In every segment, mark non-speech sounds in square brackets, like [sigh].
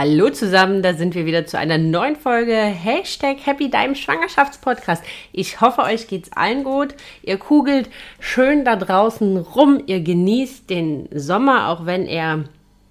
Hallo zusammen, da sind wir wieder zu einer neuen Folge Hashtag Happy Deinem Schwangerschaftspodcast. Ich hoffe, euch geht's allen gut. Ihr kugelt schön da draußen rum. Ihr genießt den Sommer, auch wenn er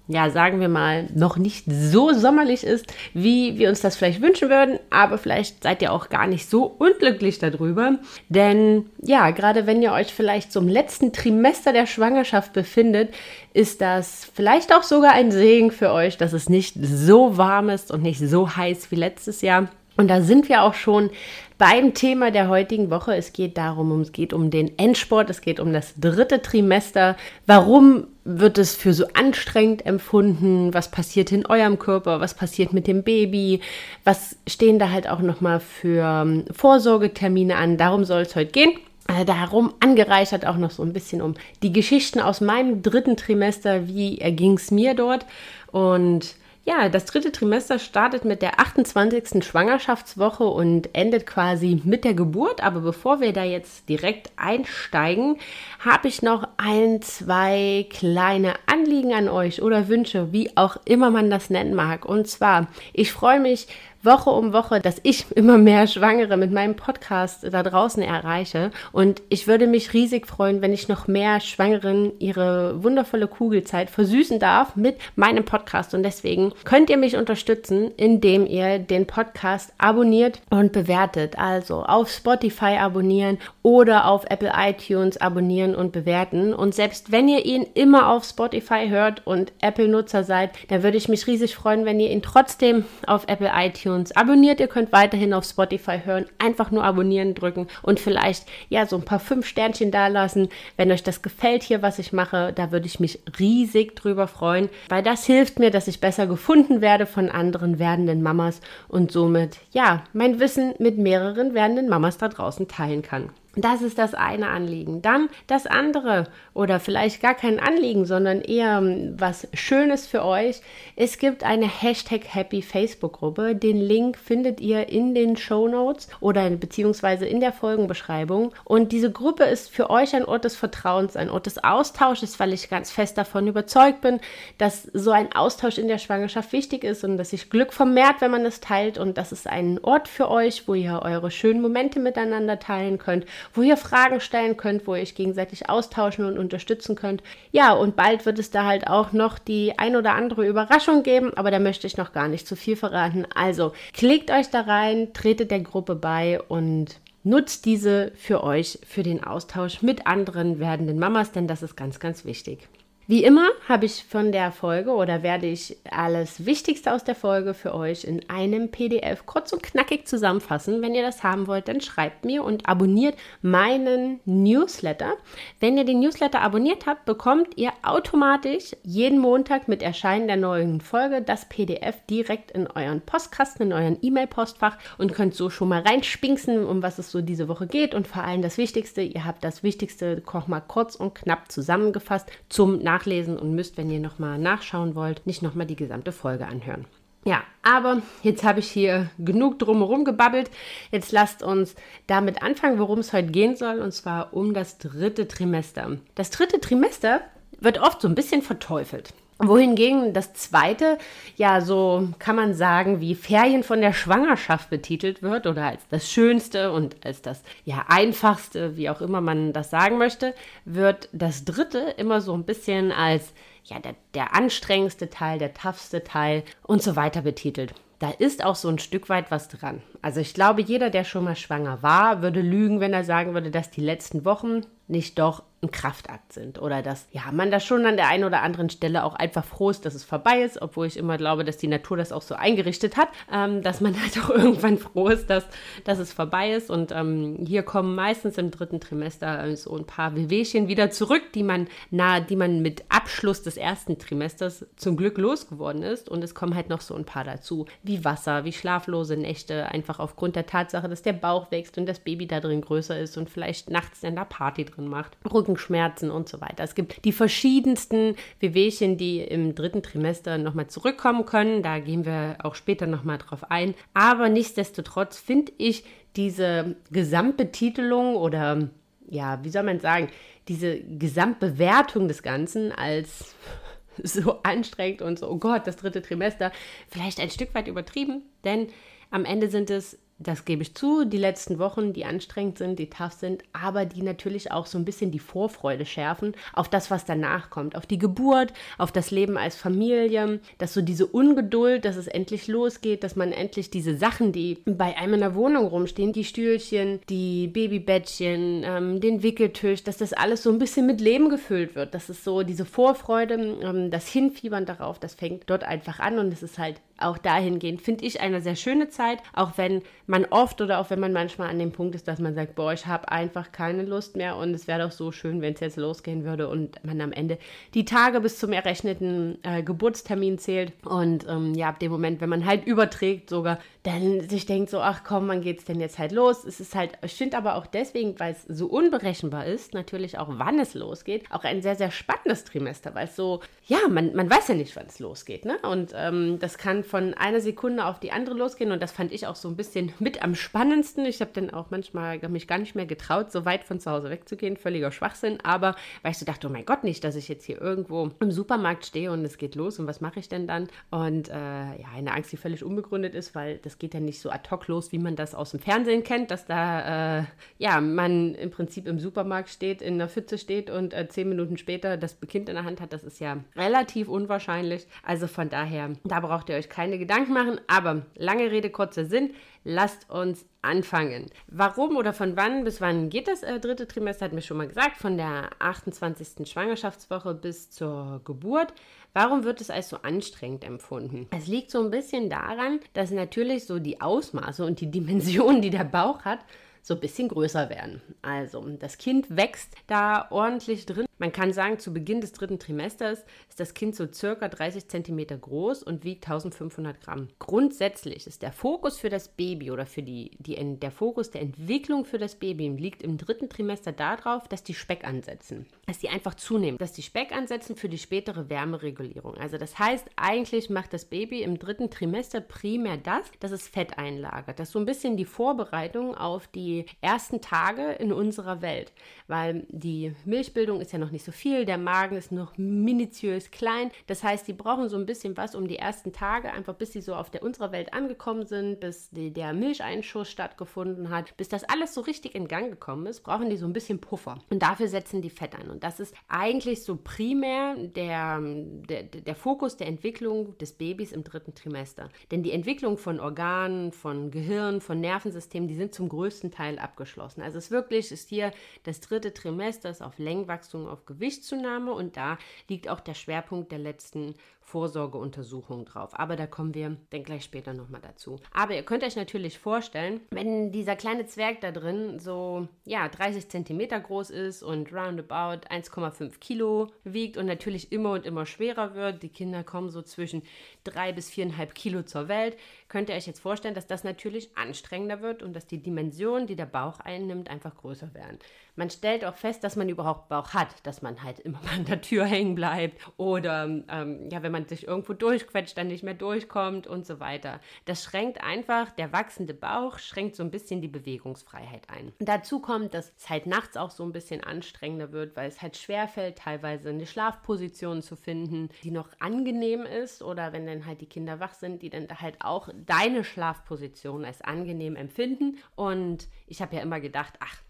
ja, sagen wir mal, noch nicht so sommerlich ist, wie wir uns das vielleicht wünschen würden, aber vielleicht seid ihr auch gar nicht so unglücklich darüber. Denn ja, gerade wenn ihr euch vielleicht zum letzten Trimester der Schwangerschaft befindet, ist das vielleicht auch sogar ein Segen für euch, dass es nicht so warm ist und nicht so heiß wie letztes Jahr. Und da sind wir auch schon beim Thema der heutigen Woche. Es geht darum, es geht um den Endsport, es geht um das dritte Trimester. Warum wird es für so anstrengend empfunden? Was passiert in eurem Körper? Was passiert mit dem Baby? Was stehen da halt auch nochmal für ähm, Vorsorgetermine an? Darum soll es heute gehen. Äh, darum angereichert auch noch so ein bisschen um die Geschichten aus meinem dritten Trimester. Wie erging es mir dort? Und ja, das dritte Trimester startet mit der 28. Schwangerschaftswoche und endet quasi mit der Geburt. Aber bevor wir da jetzt direkt einsteigen, habe ich noch ein, zwei kleine Anliegen an euch oder Wünsche, wie auch immer man das nennen mag. Und zwar, ich freue mich Woche um Woche, dass ich [laughs] immer mehr Schwangere mit meinem Podcast da draußen erreiche. Und ich würde mich riesig freuen, wenn ich noch mehr Schwangeren ihre wundervolle Kugelzeit versüßen darf mit meinem Podcast. Und deswegen könnt ihr mich unterstützen, indem ihr den Podcast abonniert und bewertet. Also auf Spotify abonnieren oder auf Apple iTunes abonnieren und bewerten. Und selbst wenn ihr ihn immer auf Spotify hört und Apple-Nutzer seid, dann würde ich mich riesig freuen, wenn ihr ihn trotzdem auf Apple iTunes iTunes abonniert. Ihr könnt weiterhin auf Spotify hören. Einfach nur abonnieren drücken und vielleicht ja so ein paar fünf Sternchen da lassen. Wenn euch das gefällt hier, was ich mache, da würde ich mich riesig drüber freuen, weil das hilft mir, dass ich besser gefunden werde von anderen werdenden Mamas und somit ja mein Wissen mit mehreren werdenden Mamas da draußen teilen kann. Das ist das eine Anliegen. Dann das andere oder vielleicht gar kein Anliegen, sondern eher ähm, was Schönes für euch. Es gibt eine Hashtag Happy Facebook-Gruppe. Den Link findet ihr in den Show Notes oder beziehungsweise in der Folgenbeschreibung. Und diese Gruppe ist für euch ein Ort des Vertrauens, ein Ort des Austausches, weil ich ganz fest davon überzeugt bin, dass so ein Austausch in der Schwangerschaft wichtig ist und dass sich Glück vermehrt, wenn man es teilt. Und das ist ein Ort für euch, wo ihr eure schönen Momente miteinander teilen könnt wo ihr Fragen stellen könnt, wo ihr euch gegenseitig austauschen und unterstützen könnt. Ja, und bald wird es da halt auch noch die ein oder andere Überraschung geben, aber da möchte ich noch gar nicht zu viel verraten. Also klickt euch da rein, tretet der Gruppe bei und nutzt diese für euch, für den Austausch mit anderen werdenden Mamas, denn das ist ganz, ganz wichtig. Wie immer habe ich von der Folge oder werde ich alles Wichtigste aus der Folge für euch in einem PDF kurz und knackig zusammenfassen. Wenn ihr das haben wollt, dann schreibt mir und abonniert meinen Newsletter. Wenn ihr den Newsletter abonniert habt, bekommt ihr automatisch jeden Montag mit Erscheinen der neuen Folge das PDF direkt in euren Postkasten, in euren E-Mail-Postfach und könnt so schon mal reinspinksen, um was es so diese Woche geht. Und vor allem das Wichtigste, ihr habt das Wichtigste mal kurz und knapp zusammengefasst zum Nachhinein nachlesen und müsst, wenn ihr nochmal nachschauen wollt, nicht nochmal die gesamte Folge anhören. Ja, aber jetzt habe ich hier genug drumherum gebabbelt. Jetzt lasst uns damit anfangen, worum es heute gehen soll, und zwar um das dritte Trimester. Das dritte Trimester wird oft so ein bisschen verteufelt. Wohingegen das zweite ja so kann man sagen wie Ferien von der Schwangerschaft betitelt wird oder als das Schönste und als das ja einfachste, wie auch immer man das sagen möchte, wird das dritte immer so ein bisschen als ja der, der anstrengendste Teil, der toughste Teil und so weiter betitelt. Da ist auch so ein Stück weit was dran. Also ich glaube, jeder, der schon mal schwanger war, würde lügen, wenn er sagen würde, dass die letzten Wochen nicht doch ein Kraftakt sind oder dass ja man da schon an der einen oder anderen Stelle auch einfach froh ist, dass es vorbei ist, obwohl ich immer glaube, dass die Natur das auch so eingerichtet hat, ähm, dass man [laughs] halt auch irgendwann froh ist, dass, dass es vorbei ist. Und ähm, hier kommen meistens im dritten Trimester so ein paar Wehwehchen wieder zurück, die man na, die man mit Abschluss des ersten Trimesters zum Glück losgeworden ist. Und es kommen halt noch so ein paar dazu, wie Wasser, wie schlaflose Nächte, einfach aufgrund der Tatsache, dass der Bauch wächst und das Baby da drin größer ist und vielleicht nachts dann da Party drin macht. Rückenschmerzen und so weiter. Es gibt die verschiedensten Wehwehchen, die im dritten Trimester nochmal zurückkommen können. Da gehen wir auch später nochmal drauf ein. Aber nichtsdestotrotz finde ich diese Gesamtbetitelung oder ja, wie soll man sagen, diese Gesamtbewertung des Ganzen als [laughs] so anstrengend und so, oh Gott, das dritte Trimester, vielleicht ein Stück weit übertrieben, denn am Ende sind es das gebe ich zu, die letzten Wochen, die anstrengend sind, die tough sind, aber die natürlich auch so ein bisschen die Vorfreude schärfen auf das, was danach kommt, auf die Geburt, auf das Leben als Familie, dass so diese Ungeduld, dass es endlich losgeht, dass man endlich diese Sachen, die bei einem in der Wohnung rumstehen, die Stühlchen, die Babybettchen, ähm, den Wickeltisch, dass das alles so ein bisschen mit Leben gefüllt wird. Das ist so diese Vorfreude, ähm, das Hinfiebern darauf, das fängt dort einfach an und es ist halt auch dahingehend, finde ich, eine sehr schöne Zeit, auch wenn man oft oder auch wenn man manchmal an dem Punkt ist, dass man sagt, boah, ich habe einfach keine Lust mehr und es wäre doch so schön, wenn es jetzt losgehen würde und man am Ende die Tage bis zum errechneten äh, Geburtstermin zählt und ähm, ja, ab dem Moment, wenn man halt überträgt sogar, dann sich denkt so, ach komm, wann geht's denn jetzt halt los? Es ist halt, ich finde aber auch deswegen, weil es so unberechenbar ist, natürlich auch wann es losgeht, auch ein sehr, sehr spannendes Trimester, weil es so, ja, man, man weiß ja nicht, wann es losgeht, ne? Und ähm, das kann von einer Sekunde auf die andere losgehen und das fand ich auch so ein bisschen [laughs] mit am spannendsten. Ich habe dann auch manchmal mich gar nicht mehr getraut, so weit von zu Hause wegzugehen, völliger Schwachsinn, aber weil ich so dachte, oh mein Gott, nicht, dass ich jetzt hier irgendwo im Supermarkt stehe und es geht los und was mache ich denn dann? Und äh, ja, eine Angst, die völlig unbegründet ist, weil das geht ja nicht so ad hoc los, wie man das aus dem Fernsehen kennt, dass da, äh, ja, man im Prinzip im Supermarkt steht, in der Pfütze steht und äh, zehn Minuten später das Kind in der Hand hat. Das ist ja relativ unwahrscheinlich. Also von daher, da braucht ihr euch keine Gedanken machen. Aber lange Rede, kurzer Sinn. Lasst uns anfangen. Warum oder von wann bis wann geht das äh, dritte Trimester, hat mir schon mal gesagt, von der 28. Schwangerschaftswoche bis zur Geburt. Warum wird es als so anstrengend empfunden? Es liegt so ein bisschen daran, dass natürlich so die Ausmaße und die Dimensionen, die der Bauch hat, so ein bisschen größer werden. Also das Kind wächst da ordentlich drin. Man kann sagen, zu Beginn des dritten Trimesters ist das Kind so circa 30 cm groß und wiegt 1500 Gramm. Grundsätzlich ist der Fokus für das Baby oder für die, die der Fokus der Entwicklung für das Baby liegt im dritten Trimester darauf, dass die Speck ansetzen, dass die einfach zunehmen, dass die Speck ansetzen für die spätere Wärmeregulierung. Also das heißt, eigentlich macht das Baby im dritten Trimester primär das, dass es Fett einlagert. Das ist so ein bisschen die Vorbereitung auf die ersten Tage in unserer Welt, weil die Milchbildung ist ja noch noch nicht so viel, der Magen ist noch minutiös klein. Das heißt, die brauchen so ein bisschen was um die ersten Tage, einfach bis sie so auf der unserer Welt angekommen sind, bis die, der Milcheinschuss stattgefunden hat, bis das alles so richtig in Gang gekommen ist, brauchen die so ein bisschen Puffer. Und dafür setzen die Fett ein. Und das ist eigentlich so primär der, der, der Fokus der Entwicklung des Babys im dritten Trimester. Denn die Entwicklung von Organen, von Gehirn, von Nervensystemen, die sind zum größten Teil abgeschlossen. Also es wirklich ist hier das dritte Trimester ist auf Längenwachstum, auf auf Gewichtszunahme. Und da liegt auch der Schwerpunkt der letzten Vorsorgeuntersuchung drauf. Aber da kommen wir dann gleich später nochmal dazu. Aber ihr könnt euch natürlich vorstellen, wenn dieser kleine Zwerg da drin so, ja, 30 Zentimeter groß ist und roundabout 1,5 Kilo wiegt und natürlich immer und immer schwerer wird, die Kinder kommen so zwischen 3 bis 4,5 Kilo zur Welt, könnt ihr euch jetzt vorstellen, dass das natürlich anstrengender wird und dass die Dimensionen, die der Bauch einnimmt, einfach größer werden. Man stellt auch fest, dass man überhaupt Bauch hat, dass man halt immer mal an der Tür hängen bleibt oder ähm, ja, wenn man man sich irgendwo durchquetscht, dann nicht mehr durchkommt und so weiter. Das schränkt einfach, der wachsende Bauch schränkt so ein bisschen die Bewegungsfreiheit ein. Und dazu kommt, dass es halt nachts auch so ein bisschen anstrengender wird, weil es halt schwerfällt, teilweise eine Schlafposition zu finden, die noch angenehm ist oder wenn dann halt die Kinder wach sind, die dann halt auch deine Schlafposition als angenehm empfinden. Und ich habe ja immer gedacht, ach,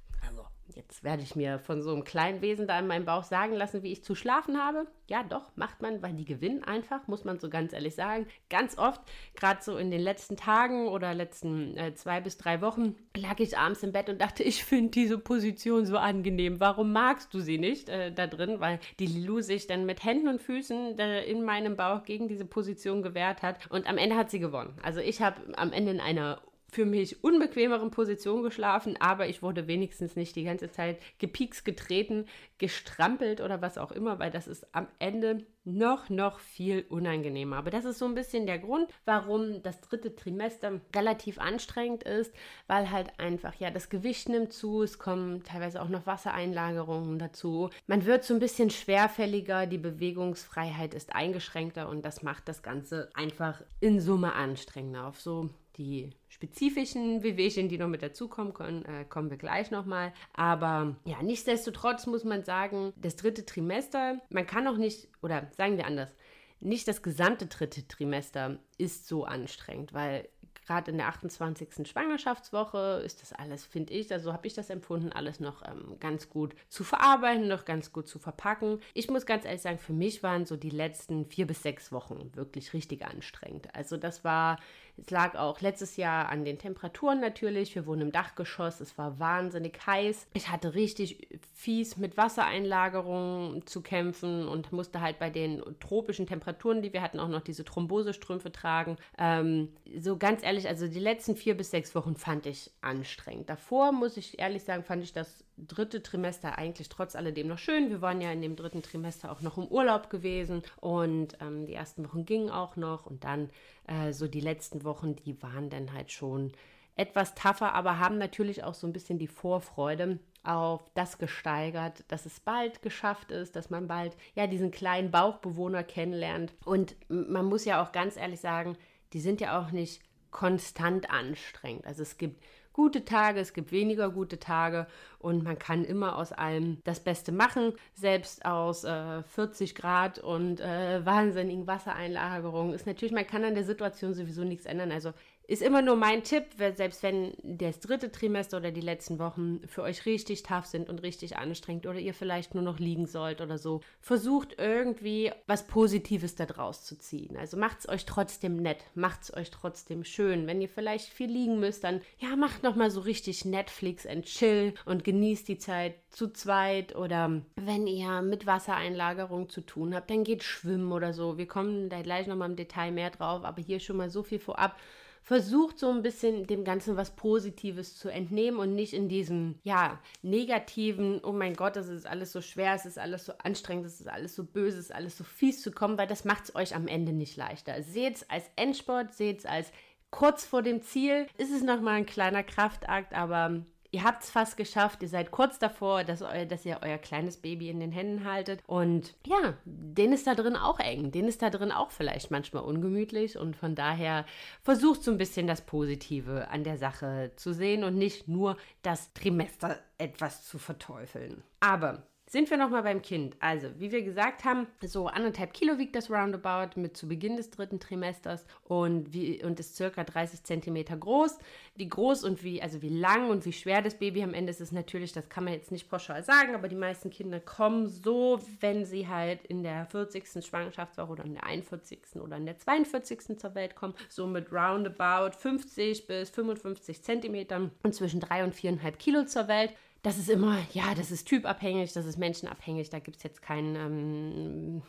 Jetzt werde ich mir von so einem kleinen Wesen da in meinem Bauch sagen lassen, wie ich zu schlafen habe. Ja, doch, macht man, weil die gewinnen einfach, muss man so ganz ehrlich sagen. Ganz oft, gerade so in den letzten Tagen oder letzten äh, zwei bis drei Wochen, lag ich abends im Bett und dachte, ich finde diese Position so angenehm. Warum magst du sie nicht äh, da drin? Weil die Lilou sich dann mit Händen und Füßen äh, in meinem Bauch gegen diese Position gewehrt hat. Und am Ende hat sie gewonnen. Also ich habe am Ende in einer für mich unbequemeren Position geschlafen, aber ich wurde wenigstens nicht die ganze Zeit gepiekst, getreten, gestrampelt oder was auch immer, weil das ist am Ende noch, noch viel unangenehmer. Aber das ist so ein bisschen der Grund, warum das dritte Trimester relativ anstrengend ist, weil halt einfach, ja, das Gewicht nimmt zu, es kommen teilweise auch noch Wassereinlagerungen dazu. Man wird so ein bisschen schwerfälliger, die Bewegungsfreiheit ist eingeschränkter und das macht das Ganze einfach in Summe anstrengender auf so die spezifischen Wehwehchen, die noch mit dazukommen können, äh, kommen wir gleich nochmal. Aber ja, nichtsdestotrotz muss man sagen, das dritte Trimester, man kann auch nicht, oder sagen wir anders, nicht das gesamte dritte Trimester ist so anstrengend, weil gerade in der 28. Schwangerschaftswoche ist das alles, finde ich, also habe ich das empfunden, alles noch ähm, ganz gut zu verarbeiten, noch ganz gut zu verpacken. Ich muss ganz ehrlich sagen, für mich waren so die letzten vier bis sechs Wochen wirklich richtig anstrengend. Also das war, es lag auch letztes Jahr an den Temperaturen natürlich. Wir wohnen im Dachgeschoss, es war wahnsinnig heiß. Ich hatte richtig fies mit Wassereinlagerungen zu kämpfen und musste halt bei den tropischen Temperaturen, die wir hatten, auch noch diese Thrombosestrümpfe tragen. Ähm, so ganz ehrlich, ehrlich, also die letzten vier bis sechs Wochen fand ich anstrengend. Davor, muss ich ehrlich sagen, fand ich das dritte Trimester eigentlich trotz alledem noch schön. Wir waren ja in dem dritten Trimester auch noch im Urlaub gewesen und ähm, die ersten Wochen gingen auch noch und dann äh, so die letzten Wochen, die waren dann halt schon etwas tougher, aber haben natürlich auch so ein bisschen die Vorfreude auf das gesteigert, dass es bald geschafft ist, dass man bald ja diesen kleinen Bauchbewohner kennenlernt. Und man muss ja auch ganz ehrlich sagen, die sind ja auch nicht konstant anstrengend. Also es gibt gute Tage, es gibt weniger gute Tage und man kann immer aus allem das Beste machen, selbst aus äh, 40 Grad und äh, wahnsinnigen Wassereinlagerungen. Ist natürlich, man kann an der Situation sowieso nichts ändern. Also ist immer nur mein Tipp, selbst wenn das dritte Trimester oder die letzten Wochen für euch richtig tough sind und richtig anstrengend oder ihr vielleicht nur noch liegen sollt oder so, versucht irgendwie was Positives da draus zu ziehen. Also macht es euch trotzdem nett, macht es euch trotzdem schön. Wenn ihr vielleicht viel liegen müsst, dann ja, macht noch mal so richtig Netflix and chill und genießt die Zeit zu zweit oder wenn ihr mit Wassereinlagerung zu tun habt, dann geht schwimmen oder so. Wir kommen da gleich noch mal im Detail mehr drauf, aber hier schon mal so viel vorab versucht so ein bisschen dem Ganzen was Positives zu entnehmen und nicht in diesem, ja, negativen, oh mein Gott, das ist alles so schwer, es ist alles so anstrengend, es ist alles so böse, es ist alles so fies zu kommen, weil das macht es euch am Ende nicht leichter. Seht es als Endsport, seht es als kurz vor dem Ziel. Ist es nochmal ein kleiner Kraftakt, aber Ihr habt es fast geschafft, ihr seid kurz davor, dass, eu, dass ihr euer kleines Baby in den Händen haltet. Und ja, den ist da drin auch eng, den ist da drin auch vielleicht manchmal ungemütlich. Und von daher versucht so ein bisschen das Positive an der Sache zu sehen und nicht nur das Trimester etwas zu verteufeln. Aber sind wir nochmal beim Kind. Also, wie wir gesagt haben, so anderthalb Kilo wiegt das Roundabout mit zu Beginn des dritten Trimesters und, wie, und ist circa 30 Zentimeter groß. Wie groß und wie, also wie lang und wie schwer das Baby am Ende ist, ist natürlich, das kann man jetzt nicht pauschal sagen, aber die meisten Kinder kommen so, wenn sie halt in der 40. Schwangerschaftswoche oder in der 41. oder in der 42. zur Welt kommen, so mit roundabout 50 bis 55 Zentimetern und zwischen 3 und 4,5 Kilo zur Welt das ist immer, ja, das ist typabhängig, das ist menschenabhängig, da gibt es jetzt keinen ähm,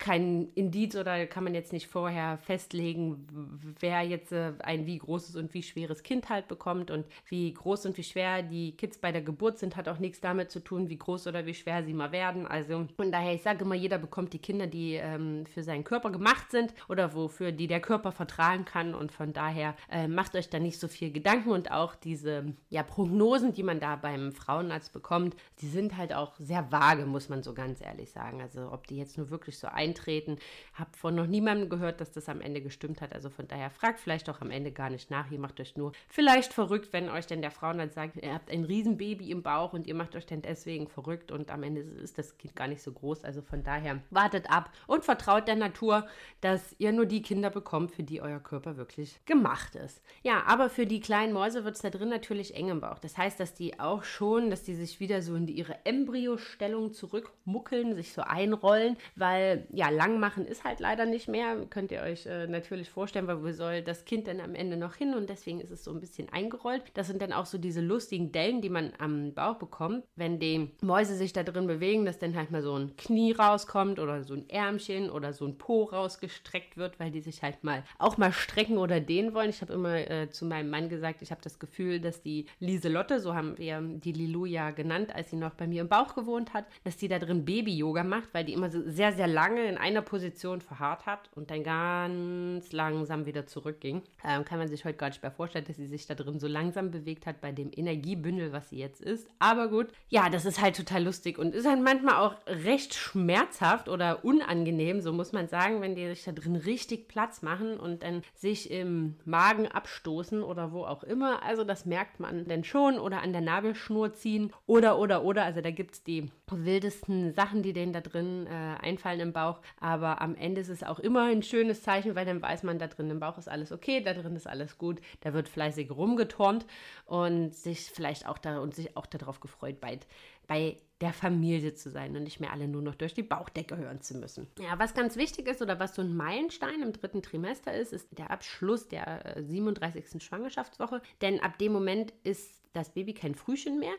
kein Indiz oder kann man jetzt nicht vorher festlegen, wer jetzt äh, ein wie großes und wie schweres Kind halt bekommt und wie groß und wie schwer die Kids bei der Geburt sind, hat auch nichts damit zu tun, wie groß oder wie schwer sie mal werden. Also von daher, ich sage immer, jeder bekommt die Kinder, die ähm, für seinen Körper gemacht sind oder wofür die der Körper vertragen kann und von daher äh, macht euch da nicht so viel Gedanken und auch diese ja, Prognosen, die man da beim Frauenarzt bekommt, die sind halt auch sehr vage, muss man so ganz ehrlich sagen. Also ob die jetzt nur wirklich so ein eintreten. Habe von noch niemandem gehört, dass das am Ende gestimmt hat. Also von daher fragt vielleicht auch am Ende gar nicht nach. Ihr macht euch nur vielleicht verrückt, wenn euch denn der Frau dann sagt, ihr habt ein Riesenbaby im Bauch und ihr macht euch dann deswegen verrückt und am Ende ist das Kind gar nicht so groß. Also von daher wartet ab und vertraut der Natur, dass ihr nur die Kinder bekommt, für die euer Körper wirklich gemacht ist. Ja, aber für die kleinen Mäuse wird es da drin natürlich eng im Bauch. Das heißt, dass die auch schon, dass die sich wieder so in ihre Embryostellung zurückmuckeln, sich so einrollen, weil ja, lang machen ist halt leider nicht mehr. Könnt ihr euch äh, natürlich vorstellen, weil wo soll das Kind dann am Ende noch hin und deswegen ist es so ein bisschen eingerollt. Das sind dann auch so diese lustigen Dellen, die man am Bauch bekommt, wenn die Mäuse sich da drin bewegen, dass dann halt mal so ein Knie rauskommt oder so ein Ärmchen oder so ein Po rausgestreckt wird, weil die sich halt mal auch mal strecken oder dehnen wollen. Ich habe immer äh, zu meinem Mann gesagt, ich habe das Gefühl, dass die Lieselotte, so haben wir die Lilu ja genannt, als sie noch bei mir im Bauch gewohnt hat, dass die da drin Baby-Yoga macht, weil die immer so sehr, sehr lange in einer Position verharrt hat und dann ganz langsam wieder zurückging. Ähm, kann man sich heute gar nicht mehr vorstellen, dass sie sich da drin so langsam bewegt hat bei dem Energiebündel, was sie jetzt ist. Aber gut, ja, das ist halt total lustig und ist halt manchmal auch recht schmerzhaft oder unangenehm, so muss man sagen, wenn die sich da drin richtig Platz machen und dann sich im Magen abstoßen oder wo auch immer. Also das merkt man denn schon oder an der Nabelschnur ziehen oder oder oder. Also da gibt es die wildesten Sachen, die denen da drin äh, einfallen im Bauch. Aber am Ende ist es auch immer ein schönes Zeichen, weil dann weiß man, da drin im Bauch ist alles okay, da drin ist alles gut. Da wird fleißig rumgeturnt und sich vielleicht auch da und sich auch darauf gefreut, bei, bei der Familie zu sein und nicht mehr alle nur noch durch die Bauchdecke hören zu müssen. Ja, was ganz wichtig ist oder was so ein Meilenstein im dritten Trimester ist, ist der Abschluss der 37. Äh, Schwangerschaftswoche. Denn ab dem Moment ist das Baby kein Frühchen mehr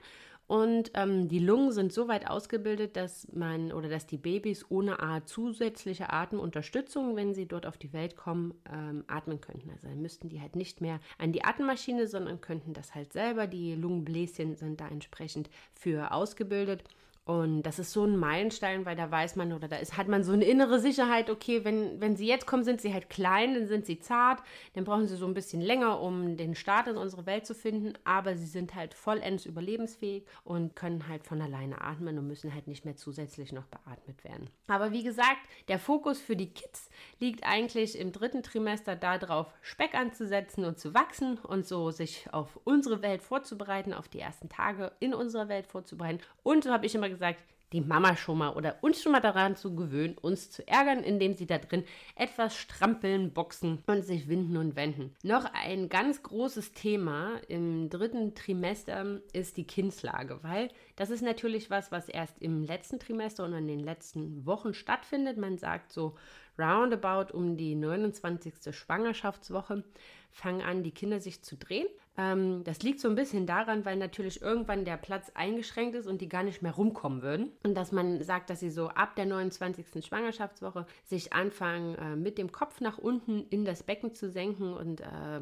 und ähm, die Lungen sind so weit ausgebildet, dass man oder dass die Babys ohne zusätzliche Atemunterstützung, wenn sie dort auf die Welt kommen, ähm, atmen könnten. Also dann müssten die halt nicht mehr an die Atemmaschine, sondern könnten das halt selber. Die Lungenbläschen sind da entsprechend für ausgebildet. Und das ist so ein Meilenstein, weil da weiß man oder da ist, hat man so eine innere Sicherheit, okay, wenn, wenn sie jetzt kommen, sind sie halt klein, dann sind sie zart, dann brauchen sie so ein bisschen länger, um den Start in unsere Welt zu finden, aber sie sind halt vollends überlebensfähig und können halt von alleine atmen und müssen halt nicht mehr zusätzlich noch beatmet werden. Aber wie gesagt, der Fokus für die Kids liegt eigentlich im dritten Trimester darauf, Speck anzusetzen und zu wachsen und so sich auf unsere Welt vorzubereiten, auf die ersten Tage in unserer Welt vorzubereiten. Und so habe ich immer gesagt, die Mama schon mal oder uns schon mal daran zu gewöhnen, uns zu ärgern, indem sie da drin etwas strampeln, boxen und sich winden und wenden. Noch ein ganz großes Thema im dritten Trimester ist die Kindslage, weil das ist natürlich was, was erst im letzten Trimester und in den letzten Wochen stattfindet. Man sagt so roundabout um die 29. Schwangerschaftswoche fangen an, die Kinder sich zu drehen. Ähm, das liegt so ein bisschen daran, weil natürlich irgendwann der Platz eingeschränkt ist und die gar nicht mehr rumkommen würden. Und dass man sagt, dass sie so ab der 29. Schwangerschaftswoche sich anfangen, äh, mit dem Kopf nach unten in das Becken zu senken und äh,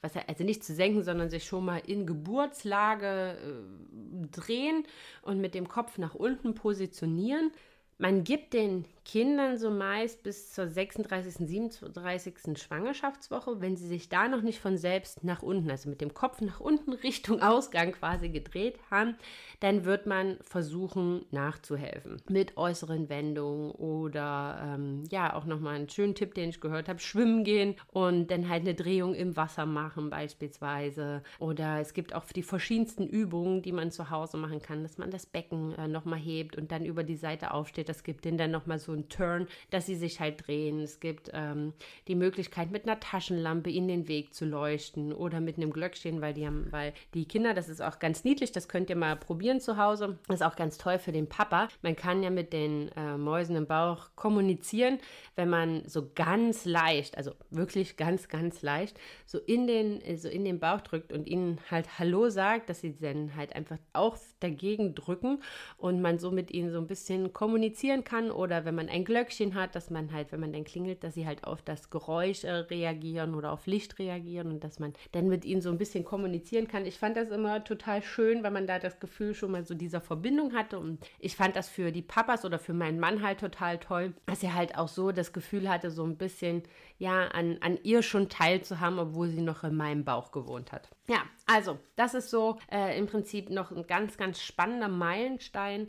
was also nicht zu senken, sondern sich schon mal in Geburtslage äh, drehen und mit dem Kopf nach unten positionieren. Man gibt den Kindern so meist bis zur 36., 37. Schwangerschaftswoche, wenn sie sich da noch nicht von selbst nach unten, also mit dem Kopf nach unten [laughs] Richtung Ausgang quasi gedreht haben, dann wird man versuchen nachzuhelfen mit äußeren Wendungen oder ähm, ja auch nochmal einen schönen Tipp, den ich gehört habe, schwimmen gehen und dann halt eine Drehung im Wasser machen beispielsweise oder es gibt auch die verschiedensten Übungen, die man zu Hause machen kann, dass man das Becken äh, nochmal hebt und dann über die Seite aufsteht. Das gibt denen dann nochmal so ein Turn, dass sie sich halt drehen. Es gibt ähm, die Möglichkeit, mit einer Taschenlampe ihnen den Weg zu leuchten oder mit einem Glöckchen, weil die haben, weil die Kinder, das ist auch ganz niedlich, das könnt ihr mal probieren zu Hause. Das ist auch ganz toll für den Papa. Man kann ja mit den äh, Mäusen im Bauch kommunizieren, wenn man so ganz leicht, also wirklich ganz, ganz leicht, so in den, so in den Bauch drückt und ihnen halt Hallo sagt, dass sie dann halt einfach auch dagegen drücken und man so mit ihnen so ein bisschen kommunizieren kann oder wenn man ein Glöckchen hat, dass man halt, wenn man dann klingelt, dass sie halt auf das Geräusch äh, reagieren oder auf Licht reagieren und dass man dann mit ihnen so ein bisschen kommunizieren kann. Ich fand das immer total schön, weil man da das Gefühl schon mal so dieser Verbindung hatte und ich fand das für die Papas oder für meinen Mann halt total toll, dass er halt auch so das Gefühl hatte, so ein bisschen, ja, an, an ihr schon teilzuhaben, obwohl sie noch in meinem Bauch gewohnt hat. Ja, also, das ist so äh, im Prinzip noch ein ganz, ganz spannender Meilenstein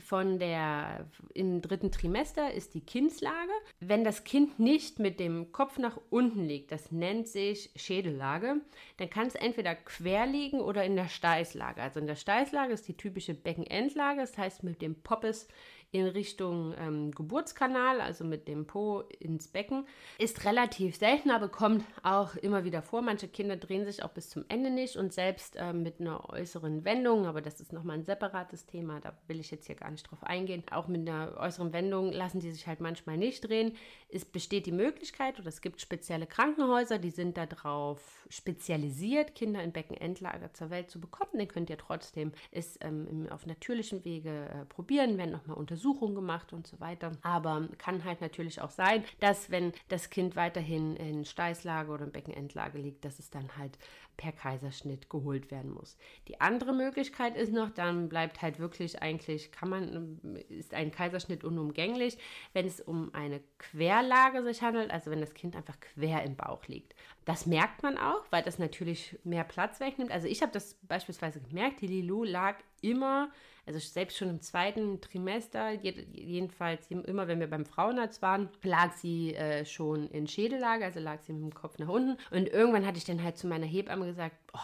von der im dritten Trimester ist die Kindslage. Wenn das Kind nicht mit dem Kopf nach unten liegt, das nennt sich Schädellage, dann kann es entweder quer liegen oder in der Steißlage. Also in der Steißlage ist die typische Beckenendlage, das heißt mit dem Poppes in Richtung ähm, Geburtskanal, also mit dem Po ins Becken. Ist relativ selten, aber kommt auch immer wieder vor. Manche Kinder drehen sich auch bis zum Ende nicht und selbst ähm, mit einer äußeren Wendung, aber das ist nochmal ein separates Thema, da will ich jetzt hier gar nicht drauf eingehen. Auch mit einer äußeren Wendung lassen die sich halt manchmal nicht drehen. Es besteht die Möglichkeit oder es gibt spezielle Krankenhäuser, die sind darauf spezialisiert, Kinder in Beckenendlage zur Welt zu bekommen. Den könnt ihr trotzdem es ähm, auf natürlichem Wege äh, probieren, werden nochmal untersucht Untersuchungen gemacht und so weiter. Aber kann halt natürlich auch sein, dass wenn das Kind weiterhin in Steißlage oder in Beckenendlage liegt, dass es dann halt per Kaiserschnitt geholt werden muss. Die andere Möglichkeit ist noch, dann bleibt halt wirklich eigentlich, kann man, ist ein Kaiserschnitt unumgänglich, wenn es um eine Querlage sich handelt, also wenn das Kind einfach quer im Bauch liegt. Das merkt man auch, weil das natürlich mehr Platz wegnimmt. Also ich habe das beispielsweise gemerkt, die Lilou lag immer, also selbst schon im zweiten Trimester, jedenfalls immer, wenn wir beim Frauenarzt waren, lag sie äh, schon in Schädellage, also lag sie mit dem Kopf nach unten. Und irgendwann hatte ich dann halt zu meiner Hebamme gesagt, oh,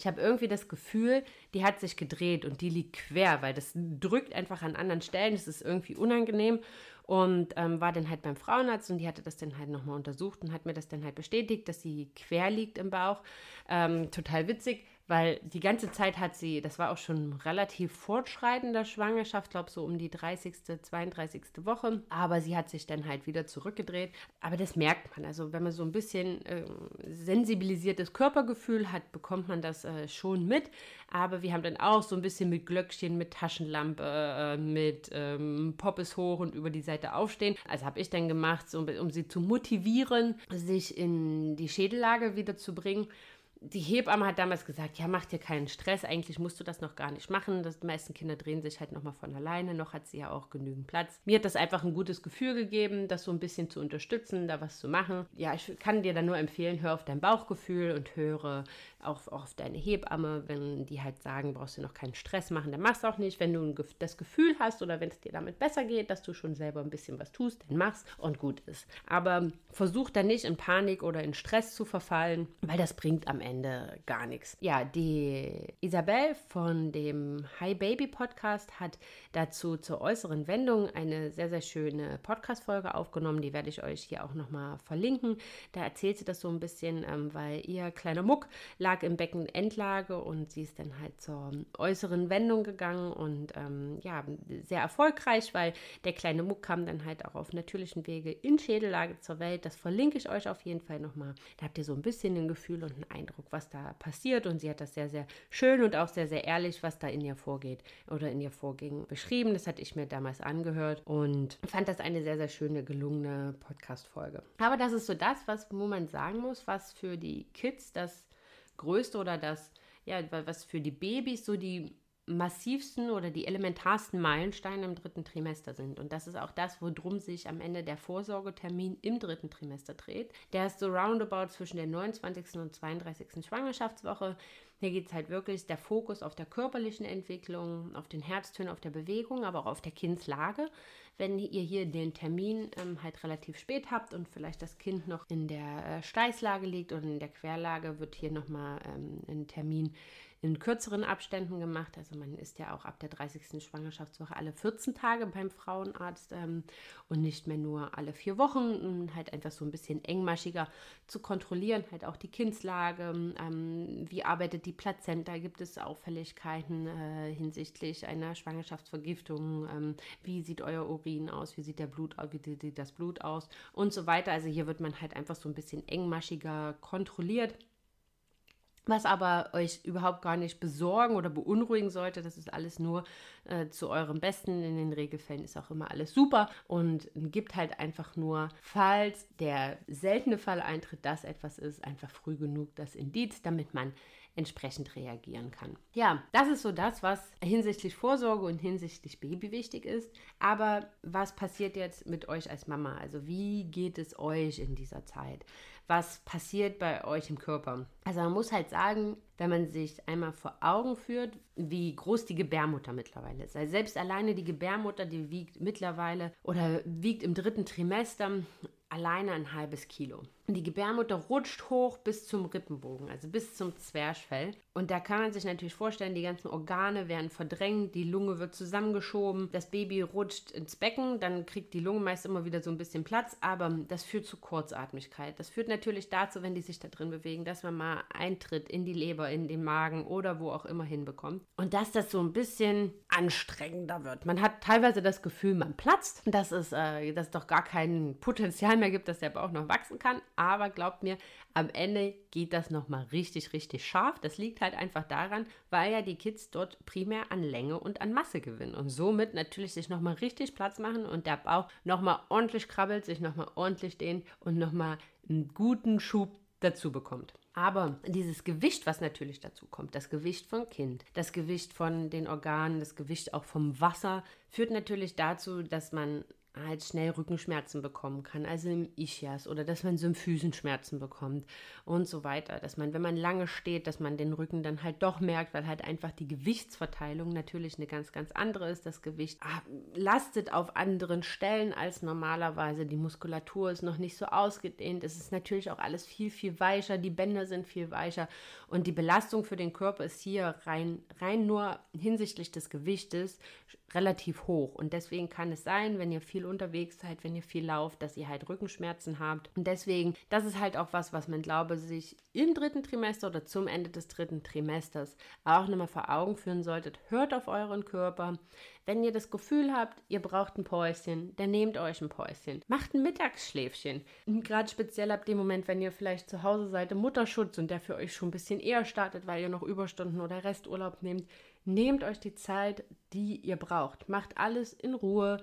ich habe irgendwie das Gefühl, die hat sich gedreht und die liegt quer, weil das drückt einfach an anderen Stellen, das ist irgendwie unangenehm. Und ähm, war dann halt beim Frauenarzt und die hatte das dann halt nochmal untersucht und hat mir das dann halt bestätigt, dass sie quer liegt im Bauch. Ähm, total witzig, weil die ganze Zeit hat sie, das war auch schon relativ fortschreitender Schwangerschaft, glaube so um die 30., 32. Woche, aber sie hat sich dann halt wieder zurückgedreht. Aber das merkt man, also wenn man so ein bisschen äh, sensibilisiertes Körpergefühl hat, bekommt man das äh, schon mit. Aber wir haben dann auch so ein bisschen mit Glöckchen, mit Taschenlampe, äh, mit ähm, Poppes hoch und über die Seite aufstehen. Also habe ich dann gemacht, so, um sie zu motivieren, sich in die Schädellage wieder zu bringen die Hebamme hat damals gesagt, ja, mach dir keinen Stress, eigentlich musst du das noch gar nicht machen. Die meisten Kinder drehen sich halt nochmal von alleine, noch hat sie ja auch genügend Platz. Mir hat das einfach ein gutes Gefühl gegeben, das so ein bisschen zu unterstützen, da was zu machen. Ja, ich kann dir dann nur empfehlen, hör auf dein Bauchgefühl und höre auch, auch auf deine Hebamme, wenn die halt sagen, brauchst du noch keinen Stress machen, dann mach's auch nicht. Wenn du das Gefühl hast oder wenn es dir damit besser geht, dass du schon selber ein bisschen was tust, dann mach's und gut ist. Aber versuch dann nicht in Panik oder in Stress zu verfallen, weil das bringt am Ende Ende gar nichts. Ja, die Isabel von dem Hi Baby Podcast hat dazu zur äußeren Wendung eine sehr, sehr schöne Podcast-Folge aufgenommen. Die werde ich euch hier auch nochmal verlinken. Da erzählt sie das so ein bisschen, ähm, weil ihr kleiner Muck lag im Becken Endlage und sie ist dann halt zur äußeren Wendung gegangen und ähm, ja, sehr erfolgreich, weil der kleine Muck kam dann halt auch auf natürlichen Wege in Schädellage zur Welt. Das verlinke ich euch auf jeden Fall nochmal. Da habt ihr so ein bisschen ein Gefühl und einen Eindruck, was da passiert. Und sie hat das sehr, sehr schön und auch sehr, sehr ehrlich, was da in ihr vorgeht oder in ihr vorging, beschrieben. Das hatte ich mir damals angehört und fand das eine sehr, sehr schöne, gelungene Podcast-Folge. Aber das ist so das, was, man sagen muss, was für die Kids das Größte oder das, ja, was für die Babys so die massivsten oder die elementarsten Meilensteine im dritten Trimester sind. Und das ist auch das, worum sich am Ende der Vorsorgetermin im dritten Trimester dreht. Der ist so roundabout zwischen der 29. und 32. Schwangerschaftswoche. Hier geht es halt wirklich der Fokus auf der körperlichen Entwicklung, auf den Herztönen, auf der Bewegung, aber auch auf der Kindslage. Wenn ihr hier den Termin ähm, halt relativ spät habt und vielleicht das Kind noch in der äh, Steißlage liegt oder in der Querlage, wird hier nochmal ähm, ein Termin in kürzeren Abständen gemacht. Also man ist ja auch ab der 30. Schwangerschaftswoche alle 14 Tage beim Frauenarzt ähm, und nicht mehr nur alle vier Wochen, um halt einfach so ein bisschen engmaschiger zu kontrollieren, halt auch die Kindslage, ähm, wie arbeitet die Plazenta, gibt es Auffälligkeiten äh, hinsichtlich einer Schwangerschaftsvergiftung, ähm, wie sieht euer Urin aus, wie sieht der Blut aus, wie sieht das Blut aus und so weiter. Also hier wird man halt einfach so ein bisschen engmaschiger kontrolliert was aber euch überhaupt gar nicht besorgen oder beunruhigen sollte. Das ist alles nur äh, zu eurem Besten. In den Regelfällen ist auch immer alles super und gibt halt einfach nur, falls der seltene Fall eintritt, dass etwas ist, einfach früh genug das Indiz, damit man entsprechend reagieren kann. Ja, das ist so das, was hinsichtlich Vorsorge und hinsichtlich Baby wichtig ist. Aber was passiert jetzt mit euch als Mama? Also wie geht es euch in dieser Zeit? Was passiert bei euch im Körper? Also man muss halt sagen, wenn man sich einmal vor Augen führt, wie groß die Gebärmutter mittlerweile ist. Also selbst alleine die Gebärmutter, die wiegt mittlerweile oder wiegt im dritten Trimester alleine ein halbes Kilo. Die Gebärmutter rutscht hoch bis zum Rippenbogen, also bis zum Zwerchfell. Und da kann man sich natürlich vorstellen, die ganzen Organe werden verdrängt, die Lunge wird zusammengeschoben, das Baby rutscht ins Becken, dann kriegt die Lunge meist immer wieder so ein bisschen Platz, aber das führt zu Kurzatmigkeit. Das führt natürlich dazu, wenn die sich da drin bewegen, dass man mal Eintritt in die Leber, in den Magen oder wo auch immer hinbekommt. Und dass das so ein bisschen anstrengender wird. Man hat teilweise das Gefühl, man platzt, dass es, äh, dass es doch gar kein Potenzial mehr gibt, dass der Bauch noch wachsen kann aber glaubt mir, am Ende geht das nochmal richtig, richtig scharf. Das liegt halt einfach daran, weil ja die Kids dort primär an Länge und an Masse gewinnen und somit natürlich sich nochmal richtig Platz machen und der Bauch nochmal ordentlich krabbelt, sich nochmal ordentlich dehnt und nochmal einen guten Schub dazu bekommt. Aber dieses Gewicht, was natürlich dazu kommt, das Gewicht vom Kind, das Gewicht von den Organen, das Gewicht auch vom Wasser, führt natürlich dazu, dass man halt schnell Rückenschmerzen bekommen kann, also im Ischias oder dass man Symphysenschmerzen bekommt und so weiter. Dass man, wenn man lange steht, dass man den Rücken dann halt doch merkt, weil halt einfach die Gewichtsverteilung natürlich eine ganz, ganz andere ist. Das Gewicht ah, lastet auf anderen Stellen als normalerweise. Die Muskulatur ist noch nicht so ausgedehnt. Es ist natürlich auch alles viel, viel weicher. Die Bänder sind viel weicher und die Belastung für den Körper ist hier rein, rein nur hinsichtlich des Gewichtes relativ hoch. Und deswegen kann es sein, wenn ihr viel viel unterwegs seid, wenn ihr viel lauft, dass ihr halt Rückenschmerzen habt. Und deswegen, das ist halt auch was, was man glaube sich im dritten Trimester oder zum Ende des dritten Trimesters auch nochmal vor Augen führen solltet. Hört auf euren Körper. Wenn ihr das Gefühl habt, ihr braucht ein Päuschen, dann nehmt euch ein Päuschen. Macht ein Mittagsschläfchen. Gerade speziell ab dem Moment, wenn ihr vielleicht zu Hause seid im Mutterschutz und der für euch schon ein bisschen eher startet, weil ihr noch Überstunden oder Resturlaub nehmt, nehmt euch die Zeit, die ihr braucht. Macht alles in Ruhe.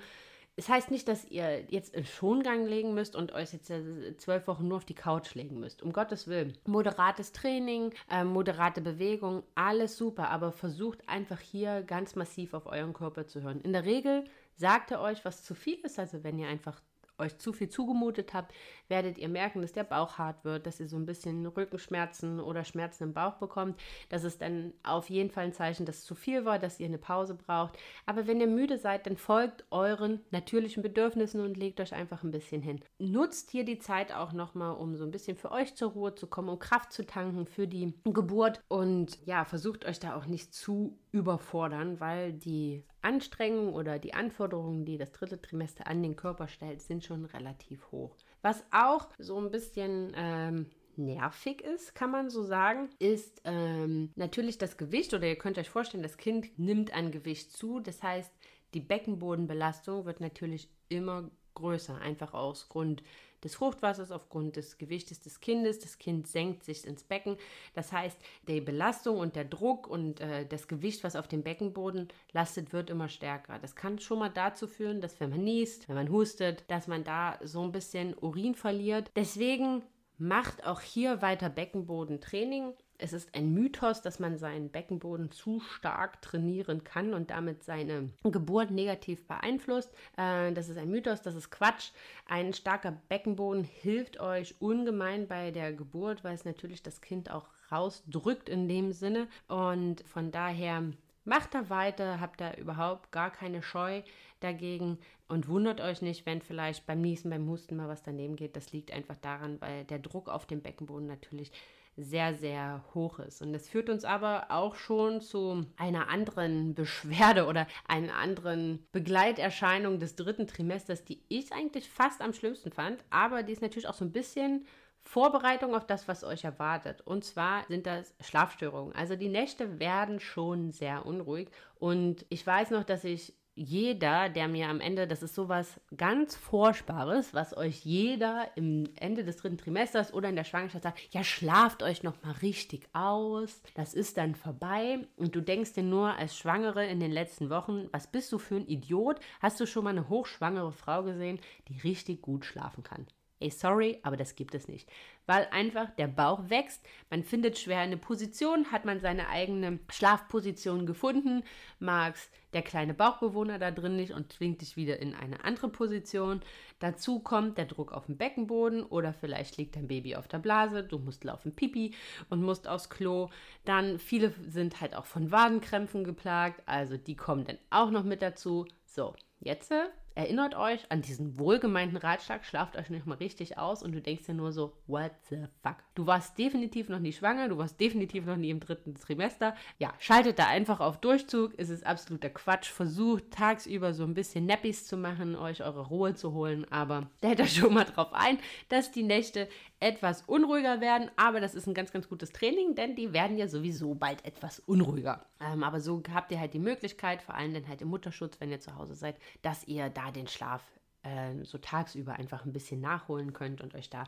Es heißt nicht, dass ihr jetzt in Schongang legen müsst und euch jetzt zwölf Wochen nur auf die Couch legen müsst. Um Gottes Willen. Moderates Training, äh, moderate Bewegung, alles super, aber versucht einfach hier ganz massiv auf euren Körper zu hören. In der Regel sagt er euch, was zu viel ist. Also wenn ihr einfach euch zu viel zugemutet habt, werdet ihr merken, dass der Bauch hart wird, dass ihr so ein bisschen Rückenschmerzen oder Schmerzen im Bauch bekommt. Das ist dann auf jeden Fall ein Zeichen, dass es zu viel war, dass ihr eine Pause braucht. Aber wenn ihr müde seid, dann folgt euren natürlichen Bedürfnissen und legt euch einfach ein bisschen hin. Nutzt hier die Zeit auch nochmal, um so ein bisschen für euch zur Ruhe zu kommen, um Kraft zu tanken für die Geburt und ja, versucht euch da auch nicht zu überfordern, weil die Anstrengungen oder die Anforderungen, die das dritte Trimester an den Körper stellt, sind schon relativ hoch. Was auch so ein bisschen ähm, nervig ist, kann man so sagen, ist ähm, natürlich das Gewicht oder ihr könnt euch vorstellen, das Kind nimmt an Gewicht zu. Das heißt, die Beckenbodenbelastung wird natürlich immer größer, einfach aus Grund des Fruchtwassers, aufgrund des Gewichtes des Kindes. Das Kind senkt sich ins Becken. Das heißt, die Belastung und der Druck und äh, das Gewicht, was auf dem Beckenboden lastet, wird immer stärker. Das kann schon mal dazu führen, dass wenn man niest, wenn man hustet, dass man da so ein bisschen Urin verliert. Deswegen macht auch hier weiter Beckenbodentraining. Es ist ein Mythos, dass man seinen Beckenboden zu stark trainieren kann und damit seine Geburt negativ beeinflusst. Äh, das ist ein Mythos, das ist Quatsch. Ein starker Beckenboden hilft euch ungemein bei der Geburt, weil es natürlich das Kind auch rausdrückt in dem Sinne. Und von daher Macht da weiter, habt da überhaupt gar keine Scheu dagegen und wundert euch nicht, wenn vielleicht beim Niesen, beim Husten mal was daneben geht. Das liegt einfach daran, weil der Druck auf dem Beckenboden natürlich sehr, sehr hoch ist. Und das führt uns aber auch schon zu einer anderen Beschwerde oder einer anderen Begleiterscheinung des dritten Trimesters, die ich eigentlich fast am schlimmsten fand. Aber die ist natürlich auch so ein bisschen Vorbereitung auf das, was euch erwartet. Und zwar sind das Schlafstörungen. Also die Nächte werden schon sehr unruhig. Und ich weiß noch, dass ich jeder, der mir am Ende, das ist sowas ganz Furchtbares, was euch jeder im Ende des dritten Trimesters oder in der Schwangerschaft sagt, ja, schlaft euch noch mal richtig aus, das ist dann vorbei und du denkst dir nur als Schwangere in den letzten Wochen, was bist du für ein Idiot? Hast du schon mal eine hochschwangere Frau gesehen, die richtig gut schlafen kann? Ey, sorry, aber das gibt es nicht. Weil einfach der Bauch wächst, man findet schwer eine Position, hat man seine eigene Schlafposition gefunden, mag's der kleine Bauchbewohner da drin nicht und zwingt dich wieder in eine andere Position. Dazu kommt der Druck auf dem Beckenboden oder vielleicht liegt dein Baby auf der Blase, du musst laufen Pipi und musst aufs Klo. Dann viele sind halt auch von Wadenkrämpfen geplagt, also die kommen dann auch noch mit dazu. So, jetzt äh, erinnert euch an diesen wohlgemeinten Ratschlag, schlaft euch nicht mal richtig aus und du denkst dir nur so, what the fuck? Du warst definitiv noch nie schwanger, du warst definitiv noch nie im dritten Trimester. Ja, schaltet da einfach auf Durchzug, es ist absoluter Quatsch. Versucht tagsüber so ein bisschen Nappies zu machen, euch eure Ruhe zu holen, aber stellt euch schon mal drauf ein, dass die Nächte etwas unruhiger werden, aber das ist ein ganz, ganz gutes Training, denn die werden ja sowieso bald etwas unruhiger. Ähm, aber so habt ihr halt die Möglichkeit, vor allem dann halt im Mutterschutz, wenn ihr zu Hause seid, dass ihr da den Schlaf äh, so tagsüber einfach ein bisschen nachholen könnt und euch da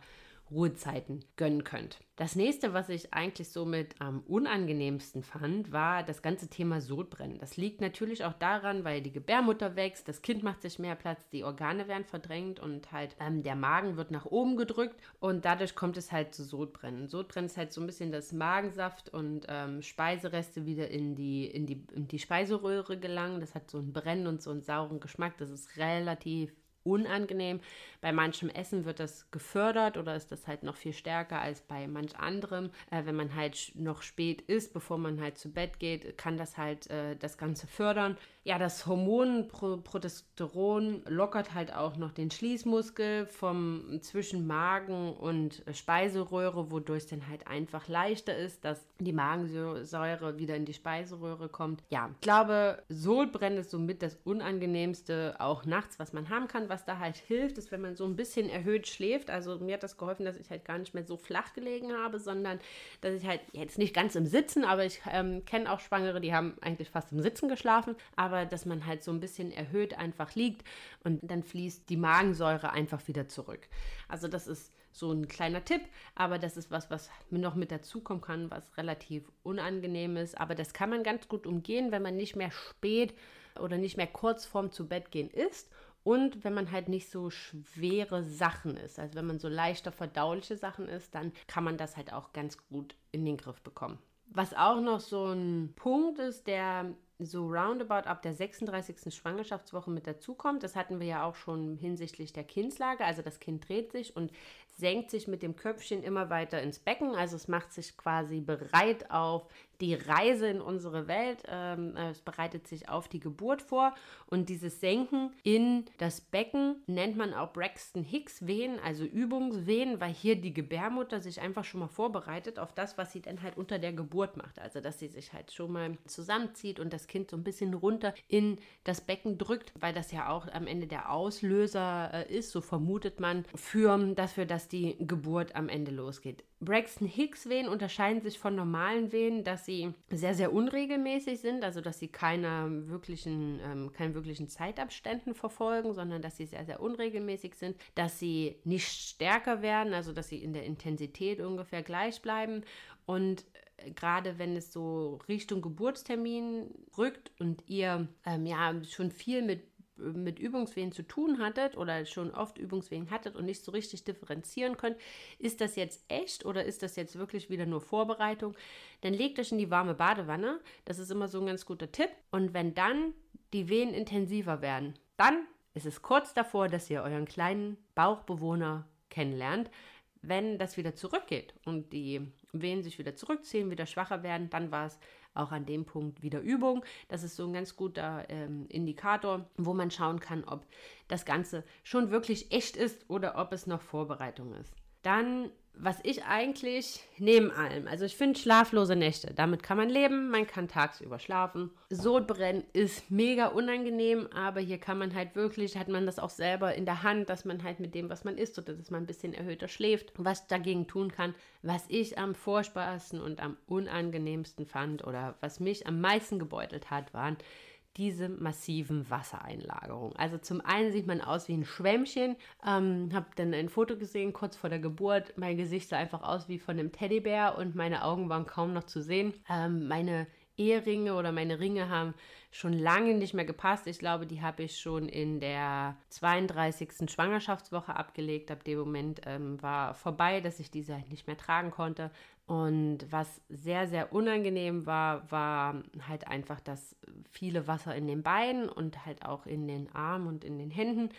Ruhezeiten gönnen könnt. Das nächste, was ich eigentlich somit am unangenehmsten fand, war das ganze Thema Sodbrennen. Das liegt natürlich auch daran, weil die Gebärmutter wächst, das Kind macht sich mehr Platz, die Organe werden verdrängt und halt ähm, der Magen wird nach oben gedrückt und dadurch kommt es halt zu Sodbrennen. Sodbrennen ist halt so ein bisschen das Magensaft und ähm, Speisereste wieder in die, in, die, in die Speiseröhre gelangen. Das hat so ein Brennen und so einen sauren Geschmack. Das ist relativ unangenehm. Bei manchem Essen wird das gefördert oder ist das halt noch viel stärker als bei manch anderem. Äh, wenn man halt noch spät isst, bevor man halt zu Bett geht, kann das halt äh, das Ganze fördern. Ja, das Hormon Pro Progesteron lockert halt auch noch den Schließmuskel vom zwischen Magen und Speiseröhre, wodurch es dann halt einfach leichter ist, dass die Magensäure wieder in die Speiseröhre kommt. Ja, ich glaube, Sodbrennen ist somit das unangenehmste auch nachts, was man haben kann was da halt hilft, ist, wenn man so ein bisschen erhöht schläft. Also mir hat das geholfen, dass ich halt gar nicht mehr so flach gelegen habe, sondern dass ich halt jetzt nicht ganz im Sitzen, aber ich ähm, kenne auch Schwangere, die haben eigentlich fast im Sitzen geschlafen, aber dass man halt so ein bisschen erhöht einfach liegt und dann fließt die Magensäure einfach wieder zurück. Also das ist so ein kleiner Tipp, aber das ist was, was noch mit dazukommen kann, was relativ unangenehm ist. Aber das kann man ganz gut umgehen, wenn man nicht mehr spät oder nicht mehr kurz vorm zu Bett gehen ist und wenn man halt nicht so schwere Sachen ist, also wenn man so leichter verdauliche Sachen ist, dann kann man das halt auch ganz gut in den Griff bekommen. Was auch noch so ein Punkt ist, der so roundabout ab der 36. Schwangerschaftswoche mit dazukommt. Das hatten wir ja auch schon hinsichtlich der Kindslage. Also das Kind dreht sich und senkt sich mit dem Köpfchen immer weiter ins Becken. Also es macht sich quasi bereit auf die Reise in unsere Welt. Ähm, äh, es bereitet sich auf die Geburt vor. Und dieses Senken in das Becken nennt man auch Braxton Hicks Wehen, also Übungswehen, weil hier die Gebärmutter sich einfach schon mal vorbereitet auf das, was sie dann halt unter der Geburt macht. Also dass sie sich halt schon mal zusammenzieht und das Kind so ein bisschen runter in das Becken drückt, weil das ja auch am Ende der Auslöser äh, ist, so vermutet man, für dass die Geburt am Ende losgeht. Braxton Hicks Wehen unterscheiden sich von normalen Wehen, dass sie sehr, sehr unregelmäßig sind, also dass sie keine wirklichen, ähm, keinen wirklichen Zeitabständen verfolgen, sondern dass sie sehr, sehr unregelmäßig sind, dass sie nicht stärker werden, also dass sie in der Intensität ungefähr gleich bleiben und äh, gerade wenn es so Richtung Geburtstermin rückt und ihr ähm, ja schon viel mit mit Übungswehen zu tun hattet oder schon oft Übungswehen hattet und nicht so richtig differenzieren könnt, ist das jetzt echt oder ist das jetzt wirklich wieder nur Vorbereitung, dann legt euch in die warme Badewanne. Das ist immer so ein ganz guter Tipp. Und wenn dann die Wehen intensiver werden, dann ist es kurz davor, dass ihr euren kleinen Bauchbewohner kennenlernt. Wenn das wieder zurückgeht und die Wehen sich wieder zurückziehen, wieder schwacher werden, dann war es auch an dem Punkt wieder Übung. Das ist so ein ganz guter ähm, Indikator, wo man schauen kann, ob das Ganze schon wirklich echt ist oder ob es noch Vorbereitung ist. Dann was ich eigentlich neben allem, also ich finde schlaflose Nächte, damit kann man leben, man kann tagsüber schlafen. Sodbrennen ist mega unangenehm, aber hier kann man halt wirklich, hat man das auch selber in der Hand, dass man halt mit dem, was man isst oder dass man ein bisschen erhöhter schläft, was dagegen tun kann. Was ich am vorspaßigsten und am unangenehmsten fand oder was mich am meisten gebeutelt hat, waren diese massiven Wassereinlagerungen. Also zum einen sieht man aus wie ein Schwämmchen. Ähm, habe dann ein Foto gesehen kurz vor der Geburt. Mein Gesicht sah einfach aus wie von einem Teddybär und meine Augen waren kaum noch zu sehen. Ähm, meine Eheringe oder meine Ringe haben schon lange nicht mehr gepasst. Ich glaube, die habe ich schon in der 32. Schwangerschaftswoche abgelegt. Ab dem Moment ähm, war vorbei, dass ich diese halt nicht mehr tragen konnte. Und was sehr, sehr unangenehm war, war halt einfach das viele Wasser in den Beinen und halt auch in den Armen und in den Händen,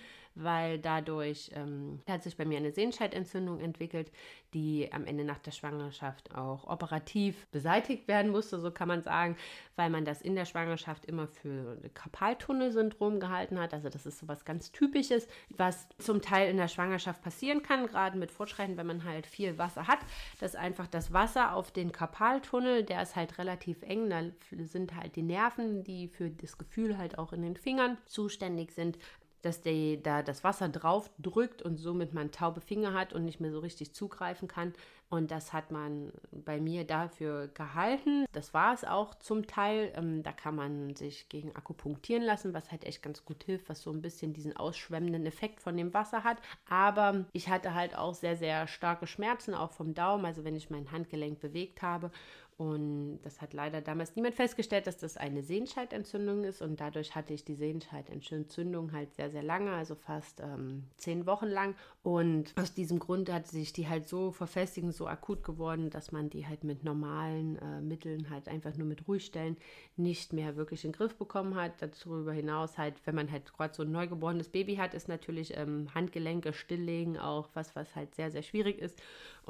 weil dadurch ähm, hat sich bei mir eine Sehenscheidentzündung entwickelt, die am Ende nach der Schwangerschaft auch operativ beseitigt werden musste, so kann man sagen, weil man das in der Schwangerschaft immer für Karpaltunnelsyndrom gehalten hat. Also das ist so was ganz Typisches, was zum Teil in der Schwangerschaft passieren kann, gerade mit Fortschreiten, wenn man halt viel Wasser hat, dass einfach das Wasser auf den Karpaltunnel, der ist halt relativ eng. Da sind halt die Nerven, die für das Gefühl halt auch in den Fingern zuständig sind dass die, da das Wasser drauf drückt und somit man taube Finger hat und nicht mehr so richtig zugreifen kann. Und das hat man bei mir dafür gehalten. Das war es auch zum Teil. Ähm, da kann man sich gegen akupunktieren lassen, was halt echt ganz gut hilft, was so ein bisschen diesen ausschwemmenden Effekt von dem Wasser hat. Aber ich hatte halt auch sehr, sehr starke Schmerzen, auch vom Daumen, also wenn ich mein Handgelenk bewegt habe. Und das hat leider damals niemand festgestellt, dass das eine Sehenscheidentzündung ist. Und dadurch hatte ich die Sehenscheidentzündung halt sehr, sehr lange, also fast ähm, zehn Wochen lang. Und aus diesem Grund hat sich die halt so verfestigt, so akut geworden, dass man die halt mit normalen äh, Mitteln halt einfach nur mit Ruhigstellen nicht mehr wirklich in den Griff bekommen hat. Darüber hinaus halt, wenn man halt gerade so ein neugeborenes Baby hat, ist natürlich ähm, Handgelenke stilllegen auch was, was halt sehr, sehr schwierig ist.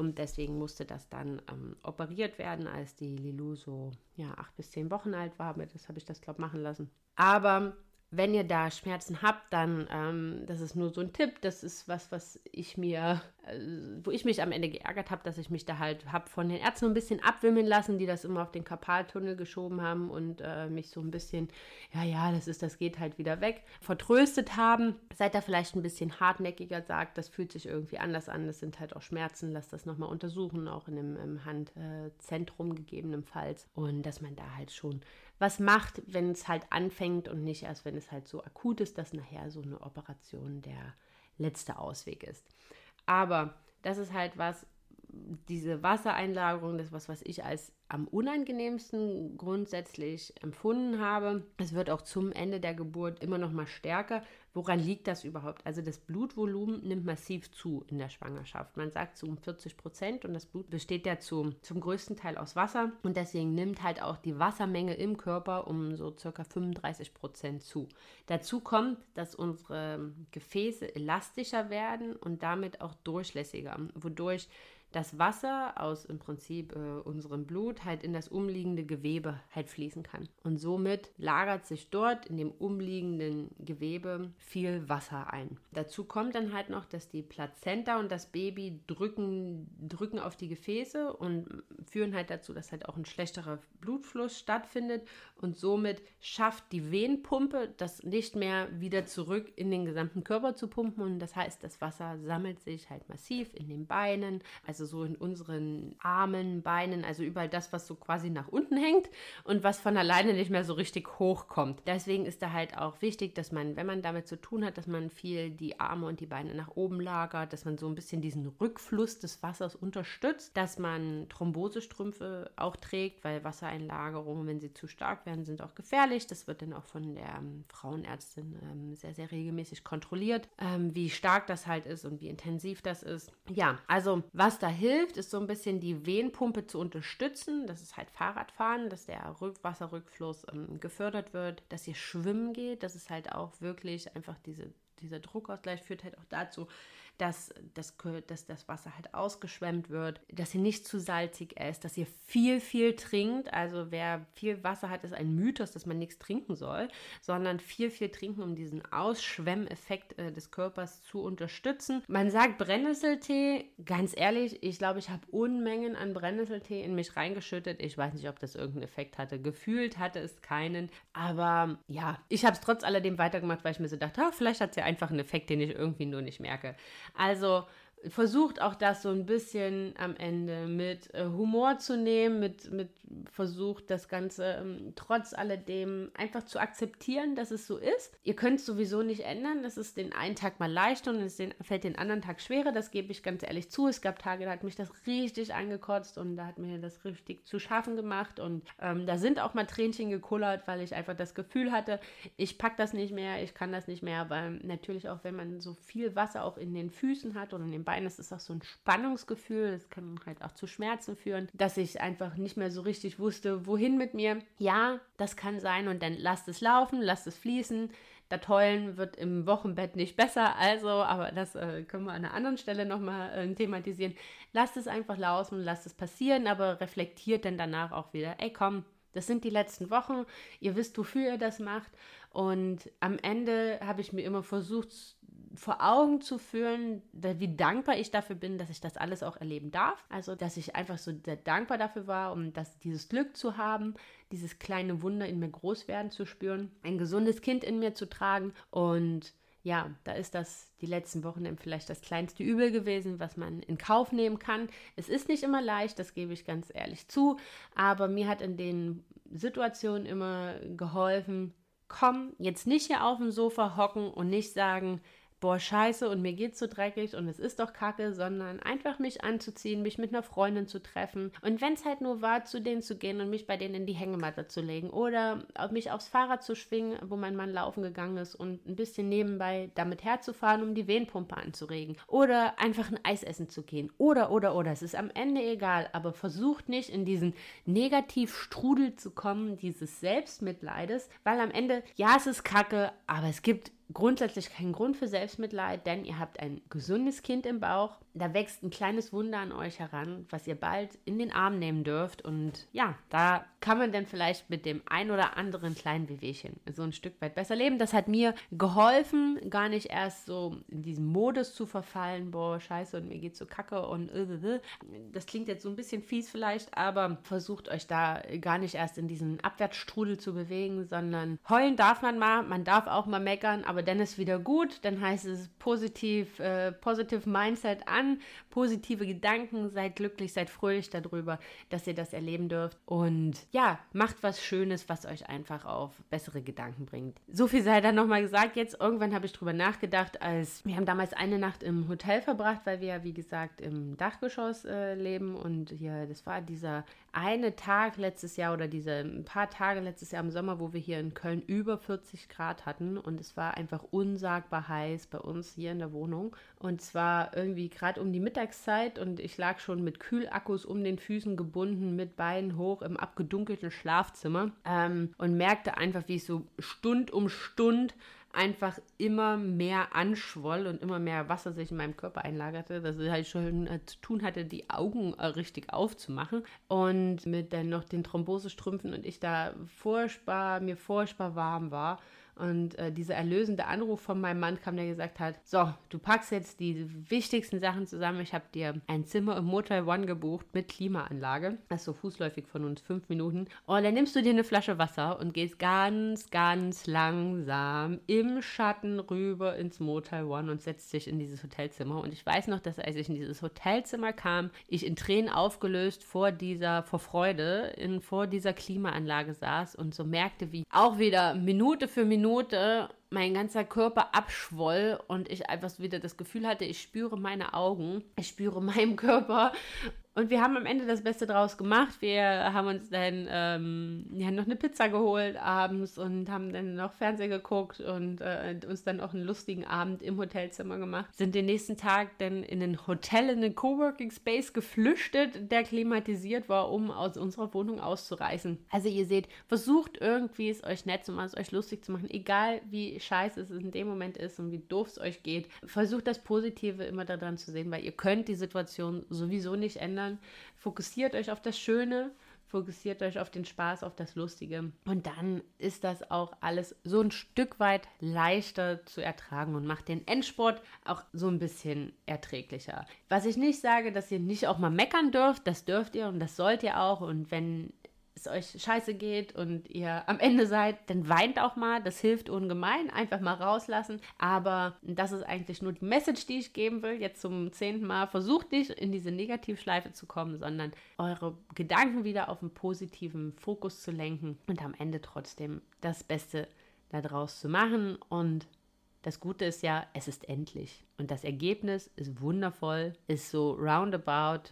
Und deswegen musste das dann ähm, operiert werden, als die Lilou so ja, acht bis zehn Wochen alt war. Das habe ich das, glaube ich, machen lassen. Aber wenn ihr da Schmerzen habt, dann, ähm, das ist nur so ein Tipp, das ist was, was ich mir, äh, wo ich mich am Ende geärgert habe, dass ich mich da halt habe von den Ärzten ein bisschen abwimmeln lassen, die das immer auf den Karpaltunnel geschoben haben und äh, mich so ein bisschen, ja, ja, das ist, das geht halt wieder weg, vertröstet haben. Seid da vielleicht ein bisschen hartnäckiger, sagt, das fühlt sich irgendwie anders an, das sind halt auch Schmerzen, lasst das nochmal untersuchen, auch in einem Handzentrum gegebenenfalls. Und dass man da halt schon was macht, wenn es halt anfängt und nicht erst, wenn es halt so akut ist, dass nachher so eine Operation der letzte Ausweg ist. Aber das ist halt was, diese Wassereinlagerung, das was, was ich als am unangenehmsten grundsätzlich empfunden habe. Es wird auch zum Ende der Geburt immer noch mal stärker. Woran liegt das überhaupt? Also das Blutvolumen nimmt massiv zu in der Schwangerschaft. Man sagt so um 40 Prozent und das Blut besteht ja zu, zum größten Teil aus Wasser und deswegen nimmt halt auch die Wassermenge im Körper um so circa 35 Prozent zu. Dazu kommt, dass unsere Gefäße elastischer werden und damit auch durchlässiger, wodurch das Wasser aus im Prinzip äh, unserem Blut halt in das umliegende Gewebe halt fließen kann. Und somit lagert sich dort in dem umliegenden Gewebe viel Wasser ein. Dazu kommt dann halt noch, dass die Plazenta und das Baby drücken, drücken auf die Gefäße und führen halt dazu, dass halt auch ein schlechterer Blutfluss stattfindet und somit schafft die Venenpumpe das nicht mehr wieder zurück in den gesamten Körper zu pumpen und das heißt, das Wasser sammelt sich halt massiv in den Beinen, also also so in unseren Armen, Beinen, also überall das, was so quasi nach unten hängt und was von alleine nicht mehr so richtig hochkommt. Deswegen ist da halt auch wichtig, dass man, wenn man damit zu tun hat, dass man viel die Arme und die Beine nach oben lagert, dass man so ein bisschen diesen Rückfluss des Wassers unterstützt, dass man Thrombosestrümpfe auch trägt, weil Wassereinlagerungen, wenn sie zu stark werden, sind auch gefährlich. Das wird dann auch von der ähm, Frauenärztin ähm, sehr, sehr regelmäßig kontrolliert, ähm, wie stark das halt ist und wie intensiv das ist. Ja, also was da hilft, ist so ein bisschen die Venenpumpe zu unterstützen. Das ist halt Fahrradfahren, dass der Wasserrückfluss ähm, gefördert wird, dass ihr schwimmen geht. Das ist halt auch wirklich einfach diese dieser Druckausgleich führt halt auch dazu, dass, dass, dass das Wasser halt ausgeschwemmt wird, dass ihr nicht zu salzig esst, dass ihr viel, viel trinkt. Also wer viel Wasser hat, ist ein Mythos, dass man nichts trinken soll, sondern viel, viel trinken, um diesen Ausschwemmeffekt äh, des Körpers zu unterstützen. Man sagt Brennnesseltee, ganz ehrlich, ich glaube, ich habe Unmengen an Brennnesseltee in mich reingeschüttet. Ich weiß nicht, ob das irgendeinen Effekt hatte. Gefühlt hatte es keinen. Aber ja, ich habe es trotz alledem weitergemacht, weil ich mir so dachte, oh, vielleicht hat es ja einfach einen Effekt, den ich irgendwie nur nicht merke. Also versucht auch das so ein bisschen am Ende mit äh, Humor zu nehmen, mit, mit versucht das Ganze ähm, trotz alledem einfach zu akzeptieren, dass es so ist. Ihr könnt es sowieso nicht ändern. Das ist den einen Tag mal leicht und es den, fällt den anderen Tag schwerer. Das gebe ich ganz ehrlich zu. Es gab Tage, da hat mich das richtig angekotzt und da hat mir das richtig zu schaffen gemacht. Und ähm, da sind auch mal Tränchen gekullert, weil ich einfach das Gefühl hatte, ich packe das nicht mehr, ich kann das nicht mehr. Weil natürlich auch, wenn man so viel Wasser auch in den Füßen hat oder in den Bein, das ist auch so ein Spannungsgefühl, das kann halt auch zu Schmerzen führen, dass ich einfach nicht mehr so richtig wusste, wohin mit mir. Ja, das kann sein und dann lasst es laufen, lasst es fließen. Das Heulen wird im Wochenbett nicht besser, also, aber das äh, können wir an einer anderen Stelle nochmal äh, thematisieren. Lasst es einfach laufen, lasst es passieren, aber reflektiert dann danach auch wieder, ey komm, das sind die letzten Wochen. Ihr wisst, wofür ihr das macht. Und am Ende habe ich mir immer versucht, vor Augen zu führen, wie dankbar ich dafür bin, dass ich das alles auch erleben darf. Also, dass ich einfach so sehr dankbar dafür war, um das, dieses Glück zu haben, dieses kleine Wunder in mir groß werden zu spüren, ein gesundes Kind in mir zu tragen und ja, da ist das die letzten Wochen vielleicht das kleinste Übel gewesen, was man in Kauf nehmen kann. Es ist nicht immer leicht, das gebe ich ganz ehrlich zu, aber mir hat in den Situationen immer geholfen, komm, jetzt nicht hier auf dem Sofa hocken und nicht sagen, boah, scheiße und mir geht's so dreckig und es ist doch kacke, sondern einfach mich anzuziehen, mich mit einer Freundin zu treffen und wenn es halt nur war, zu denen zu gehen und mich bei denen in die Hängematte zu legen oder mich aufs Fahrrad zu schwingen, wo mein Mann laufen gegangen ist und ein bisschen nebenbei damit herzufahren, um die Wehenpumpe anzuregen oder einfach ein Eis essen zu gehen oder, oder, oder. Es ist am Ende egal, aber versucht nicht in diesen Negativstrudel zu kommen, dieses Selbstmitleides, weil am Ende, ja, es ist kacke, aber es gibt grundsätzlich kein Grund für Selbstmitleid, denn ihr habt ein gesundes Kind im Bauch. Da wächst ein kleines Wunder an euch heran, was ihr bald in den Arm nehmen dürft. Und ja, da kann man dann vielleicht mit dem ein oder anderen kleinen Wehwehchen so ein Stück weit besser leben. Das hat mir geholfen, gar nicht erst so in diesen Modus zu verfallen, boah, scheiße, und mir geht's so kacke und äh, äh, äh. das klingt jetzt so ein bisschen fies vielleicht, aber versucht euch da gar nicht erst in diesen Abwärtsstrudel zu bewegen, sondern heulen darf man mal, man darf auch mal meckern, aber dann ist wieder gut, dann heißt es positiv, äh, positive Mindset an, positive Gedanken, seid glücklich, seid fröhlich darüber, dass ihr das erleben dürft. Und ja, macht was Schönes, was euch einfach auf bessere Gedanken bringt. So viel sei dann nochmal gesagt, jetzt irgendwann habe ich drüber nachgedacht, als wir haben damals eine Nacht im Hotel verbracht, weil wir ja wie gesagt im Dachgeschoss äh, leben. Und hier, das war dieser eine Tag letztes Jahr oder diese ein paar Tage letztes Jahr im Sommer, wo wir hier in Köln über 40 Grad hatten und es war ein einfach unsagbar heiß bei uns hier in der Wohnung. Und zwar irgendwie gerade um die Mittagszeit und ich lag schon mit Kühlakkus um den Füßen gebunden, mit Beinen hoch im abgedunkelten Schlafzimmer ähm, und merkte einfach, wie ich so Stund um Stund einfach immer mehr anschwoll und immer mehr Wasser sich in meinem Körper einlagerte, dass ich halt schon äh, zu tun hatte, die Augen äh, richtig aufzumachen. Und mit dann noch den Thrombosestrümpfen und ich da furchtbar, mir furchtbar warm war und äh, dieser erlösende Anruf von meinem Mann kam, der gesagt hat, so, du packst jetzt die wichtigsten Sachen zusammen. Ich habe dir ein Zimmer im Motel One gebucht mit Klimaanlage. Das ist so fußläufig von uns, fünf Minuten. Und dann nimmst du dir eine Flasche Wasser und gehst ganz, ganz langsam im Schatten rüber ins Motel One und setzt dich in dieses Hotelzimmer. Und ich weiß noch, dass als ich in dieses Hotelzimmer kam, ich in Tränen aufgelöst vor dieser, vor Freude, in, vor dieser Klimaanlage saß und so merkte, wie auch wieder Minute für Minute Minute mein ganzer Körper abschwoll und ich einfach wieder das Gefühl hatte, ich spüre meine Augen, ich spüre meinen Körper und wir haben am Ende das Beste draus gemacht. Wir haben uns dann ähm, ja, noch eine Pizza geholt abends und haben dann noch Fernsehen geguckt und äh, uns dann auch einen lustigen Abend im Hotelzimmer gemacht. Sind den nächsten Tag dann in ein Hotel, in einen Coworking Space geflüchtet, der klimatisiert war, um aus unserer Wohnung auszureißen. Also ihr seht, versucht irgendwie es euch nett zu machen, es euch lustig zu machen, egal wie scheiße es in dem Moment ist und wie doof es euch geht. Versucht das Positive immer daran zu sehen, weil ihr könnt die Situation sowieso nicht ändern ändern. Fokussiert euch auf das Schöne, fokussiert euch auf den Spaß, auf das Lustige. Und dann ist das auch alles so ein Stück weit leichter zu ertragen und macht den Endsport auch so ein bisschen erträglicher. Was ich nicht sage, dass ihr nicht auch mal meckern dürft, das dürft ihr und das sollt ihr auch. Und wenn es euch scheiße geht und ihr am Ende seid, dann weint auch mal. Das hilft ungemein. Einfach mal rauslassen. Aber das ist eigentlich nur die Message, die ich geben will. Jetzt zum zehnten Mal. Versucht nicht in diese Negativschleife zu kommen, sondern eure Gedanken wieder auf einen positiven Fokus zu lenken und am Ende trotzdem das Beste daraus zu machen. Und das Gute ist ja, es ist endlich. Und das Ergebnis ist wundervoll, ist so roundabout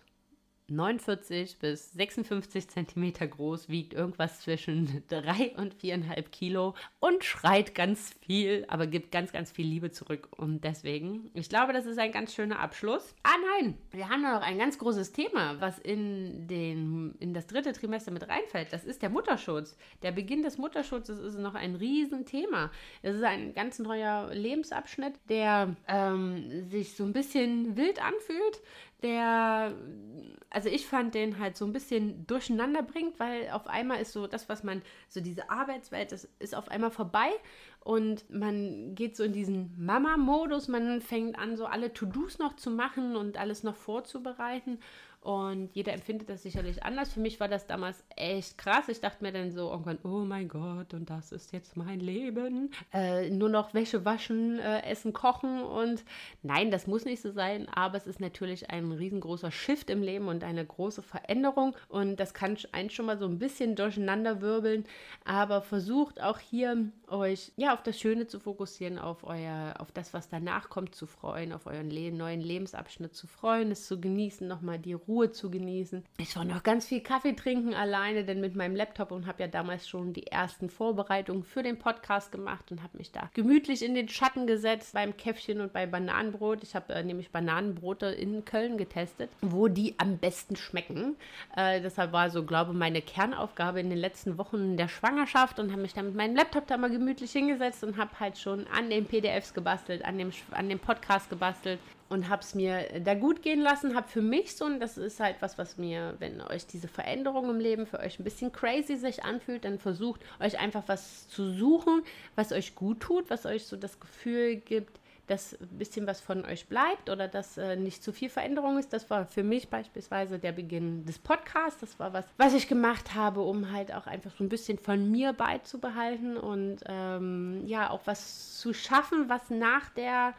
49 bis 56 Zentimeter groß, wiegt irgendwas zwischen 3 und 4,5 Kilo und schreit ganz viel, aber gibt ganz, ganz viel Liebe zurück. Und deswegen, ich glaube, das ist ein ganz schöner Abschluss. Ah nein, wir haben noch ein ganz großes Thema, was in, den, in das dritte Trimester mit reinfällt. Das ist der Mutterschutz. Der Beginn des Mutterschutzes ist noch ein Riesenthema. Es ist ein ganz neuer Lebensabschnitt, der ähm, sich so ein bisschen wild anfühlt der, also ich fand den halt so ein bisschen durcheinander bringt, weil auf einmal ist so das, was man, so diese Arbeitswelt, das ist auf einmal vorbei und man geht so in diesen Mama-Modus, man fängt an, so alle To-Dos noch zu machen und alles noch vorzubereiten und jeder empfindet das sicherlich anders. Für mich war das damals echt krass. Ich dachte mir dann so irgendwann, oh mein Gott, und das ist jetzt mein Leben. Äh, nur noch Wäsche waschen, äh, essen, kochen. Und nein, das muss nicht so sein. Aber es ist natürlich ein riesengroßer Shift im Leben und eine große Veränderung. Und das kann einen schon mal so ein bisschen durcheinander wirbeln. Aber versucht auch hier euch ja auf das Schöne zu fokussieren, auf euer, auf das, was danach kommt, zu freuen, auf euren Le neuen Lebensabschnitt zu freuen, es zu genießen, nochmal die Ruhe zu genießen. Ich war noch ganz viel Kaffee trinken alleine, denn mit meinem Laptop und habe ja damals schon die ersten Vorbereitungen für den Podcast gemacht und habe mich da gemütlich in den Schatten gesetzt beim Käffchen und bei Bananenbrot. Ich habe äh, nämlich Bananenbrote in Köln getestet, wo die am besten schmecken. Äh, deshalb war so, glaube ich, meine Kernaufgabe in den letzten Wochen der Schwangerschaft und habe mich dann mit meinem Laptop da mal gemütlich hingesetzt und habe halt schon an den PDFs gebastelt, an dem, an dem Podcast gebastelt und habe es mir da gut gehen lassen, habe für mich so, und das ist halt was, was mir, wenn euch diese Veränderung im Leben für euch ein bisschen crazy sich anfühlt, dann versucht euch einfach was zu suchen, was euch gut tut, was euch so das Gefühl gibt, dass ein bisschen was von euch bleibt oder dass äh, nicht zu viel Veränderung ist. Das war für mich beispielsweise der Beginn des Podcasts. Das war was, was ich gemacht habe, um halt auch einfach so ein bisschen von mir beizubehalten und ähm, ja, auch was zu schaffen, was nach der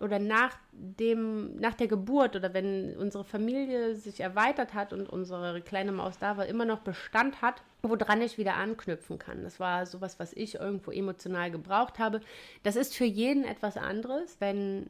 oder nach dem, nach der Geburt oder wenn unsere Familie sich erweitert hat und unsere kleine Maus da war, immer noch Bestand hat, woran ich wieder anknüpfen kann. Das war sowas, was ich irgendwo emotional gebraucht habe. Das ist für jeden etwas anderes. Wenn,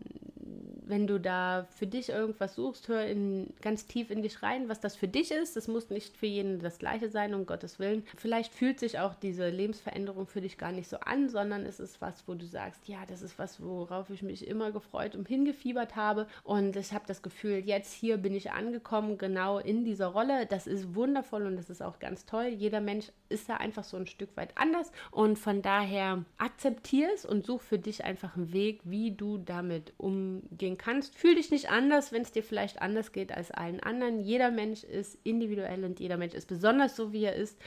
wenn du da für dich irgendwas suchst, hör in, ganz tief in dich rein, was das für dich ist. Das muss nicht für jeden das Gleiche sein, um Gottes Willen. Vielleicht fühlt sich auch diese Lebensveränderung für dich gar nicht so an, sondern es ist was, wo du sagst, ja, das ist was, worauf ich mich immer gefreut und hingefiebert habe. Und ich habe das Gefühl, jetzt hier bin ich angekommen, genau in dieser Rolle. Das ist wundervoll und das ist auch ganz toll. Jeder Mensch ist da einfach so ein Stück weit anders und von daher akzeptier es und such für dich einfach einen Weg, wie du damit umgehen kannst. Fühl dich nicht anders, wenn es dir vielleicht anders geht als allen anderen. Jeder Mensch ist individuell und jeder Mensch ist besonders so, wie er ist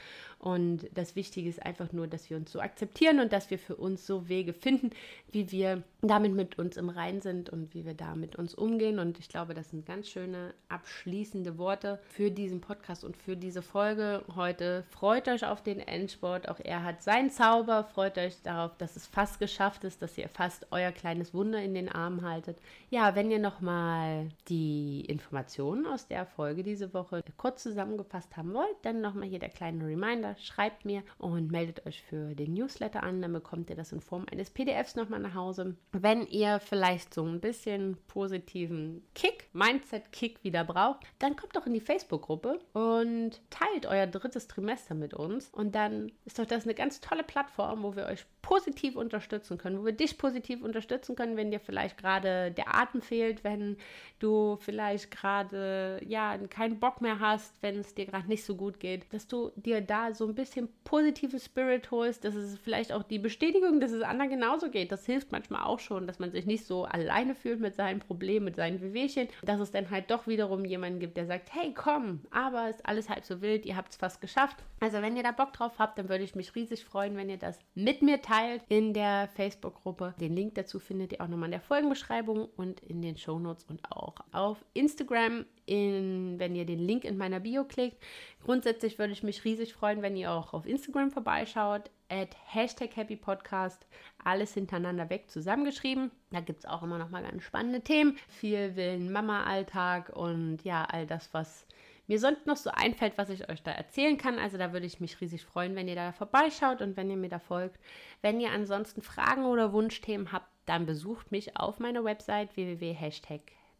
und das Wichtige ist einfach nur, dass wir uns so akzeptieren und dass wir für uns so Wege finden, wie wir damit mit uns im Rein sind und wie wir da mit uns umgehen. Und ich glaube, das sind ganz schöne abschließende Worte für diesen Podcast und für diese Folge heute. Freut euch auf den Endsport. Auch er hat seinen Zauber. Freut euch darauf, dass es fast geschafft ist, dass ihr fast euer kleines Wunder in den Armen haltet. Ja, wenn ihr nochmal die Informationen aus der Folge diese Woche kurz zusammengefasst haben wollt, dann nochmal hier der kleine Reminder schreibt mir und meldet euch für den Newsletter an. Dann bekommt ihr das in Form eines PDFs nochmal nach Hause. Wenn ihr vielleicht so ein bisschen positiven Kick, Mindset-Kick wieder braucht, dann kommt doch in die Facebook-Gruppe und teilt euer drittes Trimester mit uns. Und dann ist doch das eine ganz tolle Plattform, wo wir euch positiv unterstützen können, wo wir dich positiv unterstützen können, wenn dir vielleicht gerade der Atem fehlt, wenn du vielleicht gerade ja keinen Bock mehr hast, wenn es dir gerade nicht so gut geht, dass du dir da so ein bisschen positiven Spirit holst, dass es vielleicht auch die Bestätigung, dass es anderen genauso geht. Das hilft manchmal auch schon, dass man sich nicht so alleine fühlt mit seinen Problemen, mit seinen Wehwehchen, dass es dann halt doch wiederum jemanden gibt, der sagt, hey komm, aber ist alles halb so wild, ihr habt es fast geschafft. Also wenn ihr da Bock drauf habt, dann würde ich mich riesig freuen, wenn ihr das mit mir teilt in der Facebook-Gruppe. Den Link dazu findet ihr auch nochmal in der Folgenbeschreibung und in den Shownotes und auch auf Instagram. In, wenn ihr den Link in meiner Bio klickt. Grundsätzlich würde ich mich riesig freuen, wenn ihr auch auf Instagram vorbeischaut. At Hashtag Happy Podcast. Alles hintereinander weg zusammengeschrieben. Da gibt es auch immer noch mal ganz spannende Themen. Viel Willen Mama-Alltag und ja, all das, was mir sonst noch so einfällt, was ich euch da erzählen kann. Also da würde ich mich riesig freuen, wenn ihr da vorbeischaut und wenn ihr mir da folgt. Wenn ihr ansonsten Fragen oder Wunschthemen habt, dann besucht mich auf meiner Website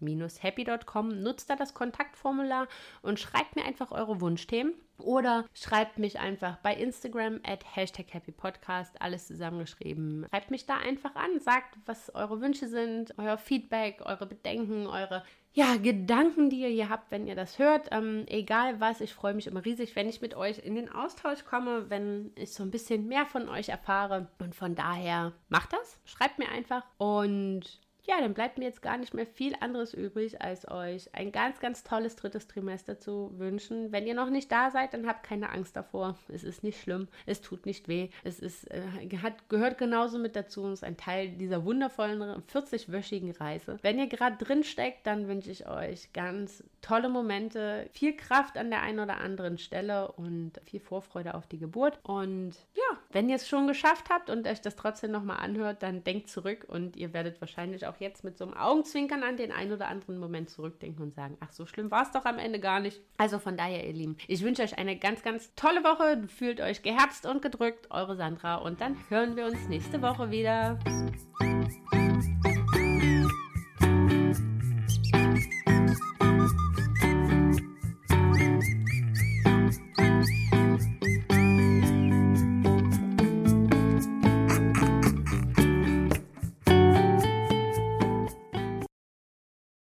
www.happy.com, nutzt da das Kontaktformular und schreibt mir einfach eure Wunschthemen oder schreibt mich einfach bei Instagram at Hashtag Happy Podcast, alles zusammengeschrieben. Schreibt mich da einfach an, sagt, was eure Wünsche sind, euer Feedback, eure Bedenken, eure ja, Gedanken, die ihr hier habt, wenn ihr das hört. Ähm, egal was, ich freue mich immer riesig, wenn ich mit euch in den Austausch komme, wenn ich so ein bisschen mehr von euch erfahre. Und von daher macht das, schreibt mir einfach und ja, dann bleibt mir jetzt gar nicht mehr viel anderes übrig, als euch ein ganz, ganz tolles drittes Trimester zu wünschen. Wenn ihr noch nicht da seid, dann habt keine Angst davor. Es ist nicht schlimm, es tut nicht weh. Es ist, äh, hat, gehört genauso mit dazu und ist ein Teil dieser wundervollen 40-wöchigen Reise. Wenn ihr gerade drin steckt, dann wünsche ich euch ganz tolle Momente, viel Kraft an der einen oder anderen Stelle und viel Vorfreude auf die Geburt. Und ja, wenn ihr es schon geschafft habt und euch das trotzdem nochmal anhört, dann denkt zurück und ihr werdet wahrscheinlich auch jetzt mit so einem Augenzwinkern an den einen oder anderen Moment zurückdenken und sagen, ach, so schlimm war es doch am Ende gar nicht. Also von daher, ihr Lieben, ich wünsche euch eine ganz, ganz tolle Woche. Fühlt euch geherzt und gedrückt, eure Sandra. Und dann hören wir uns nächste Woche wieder.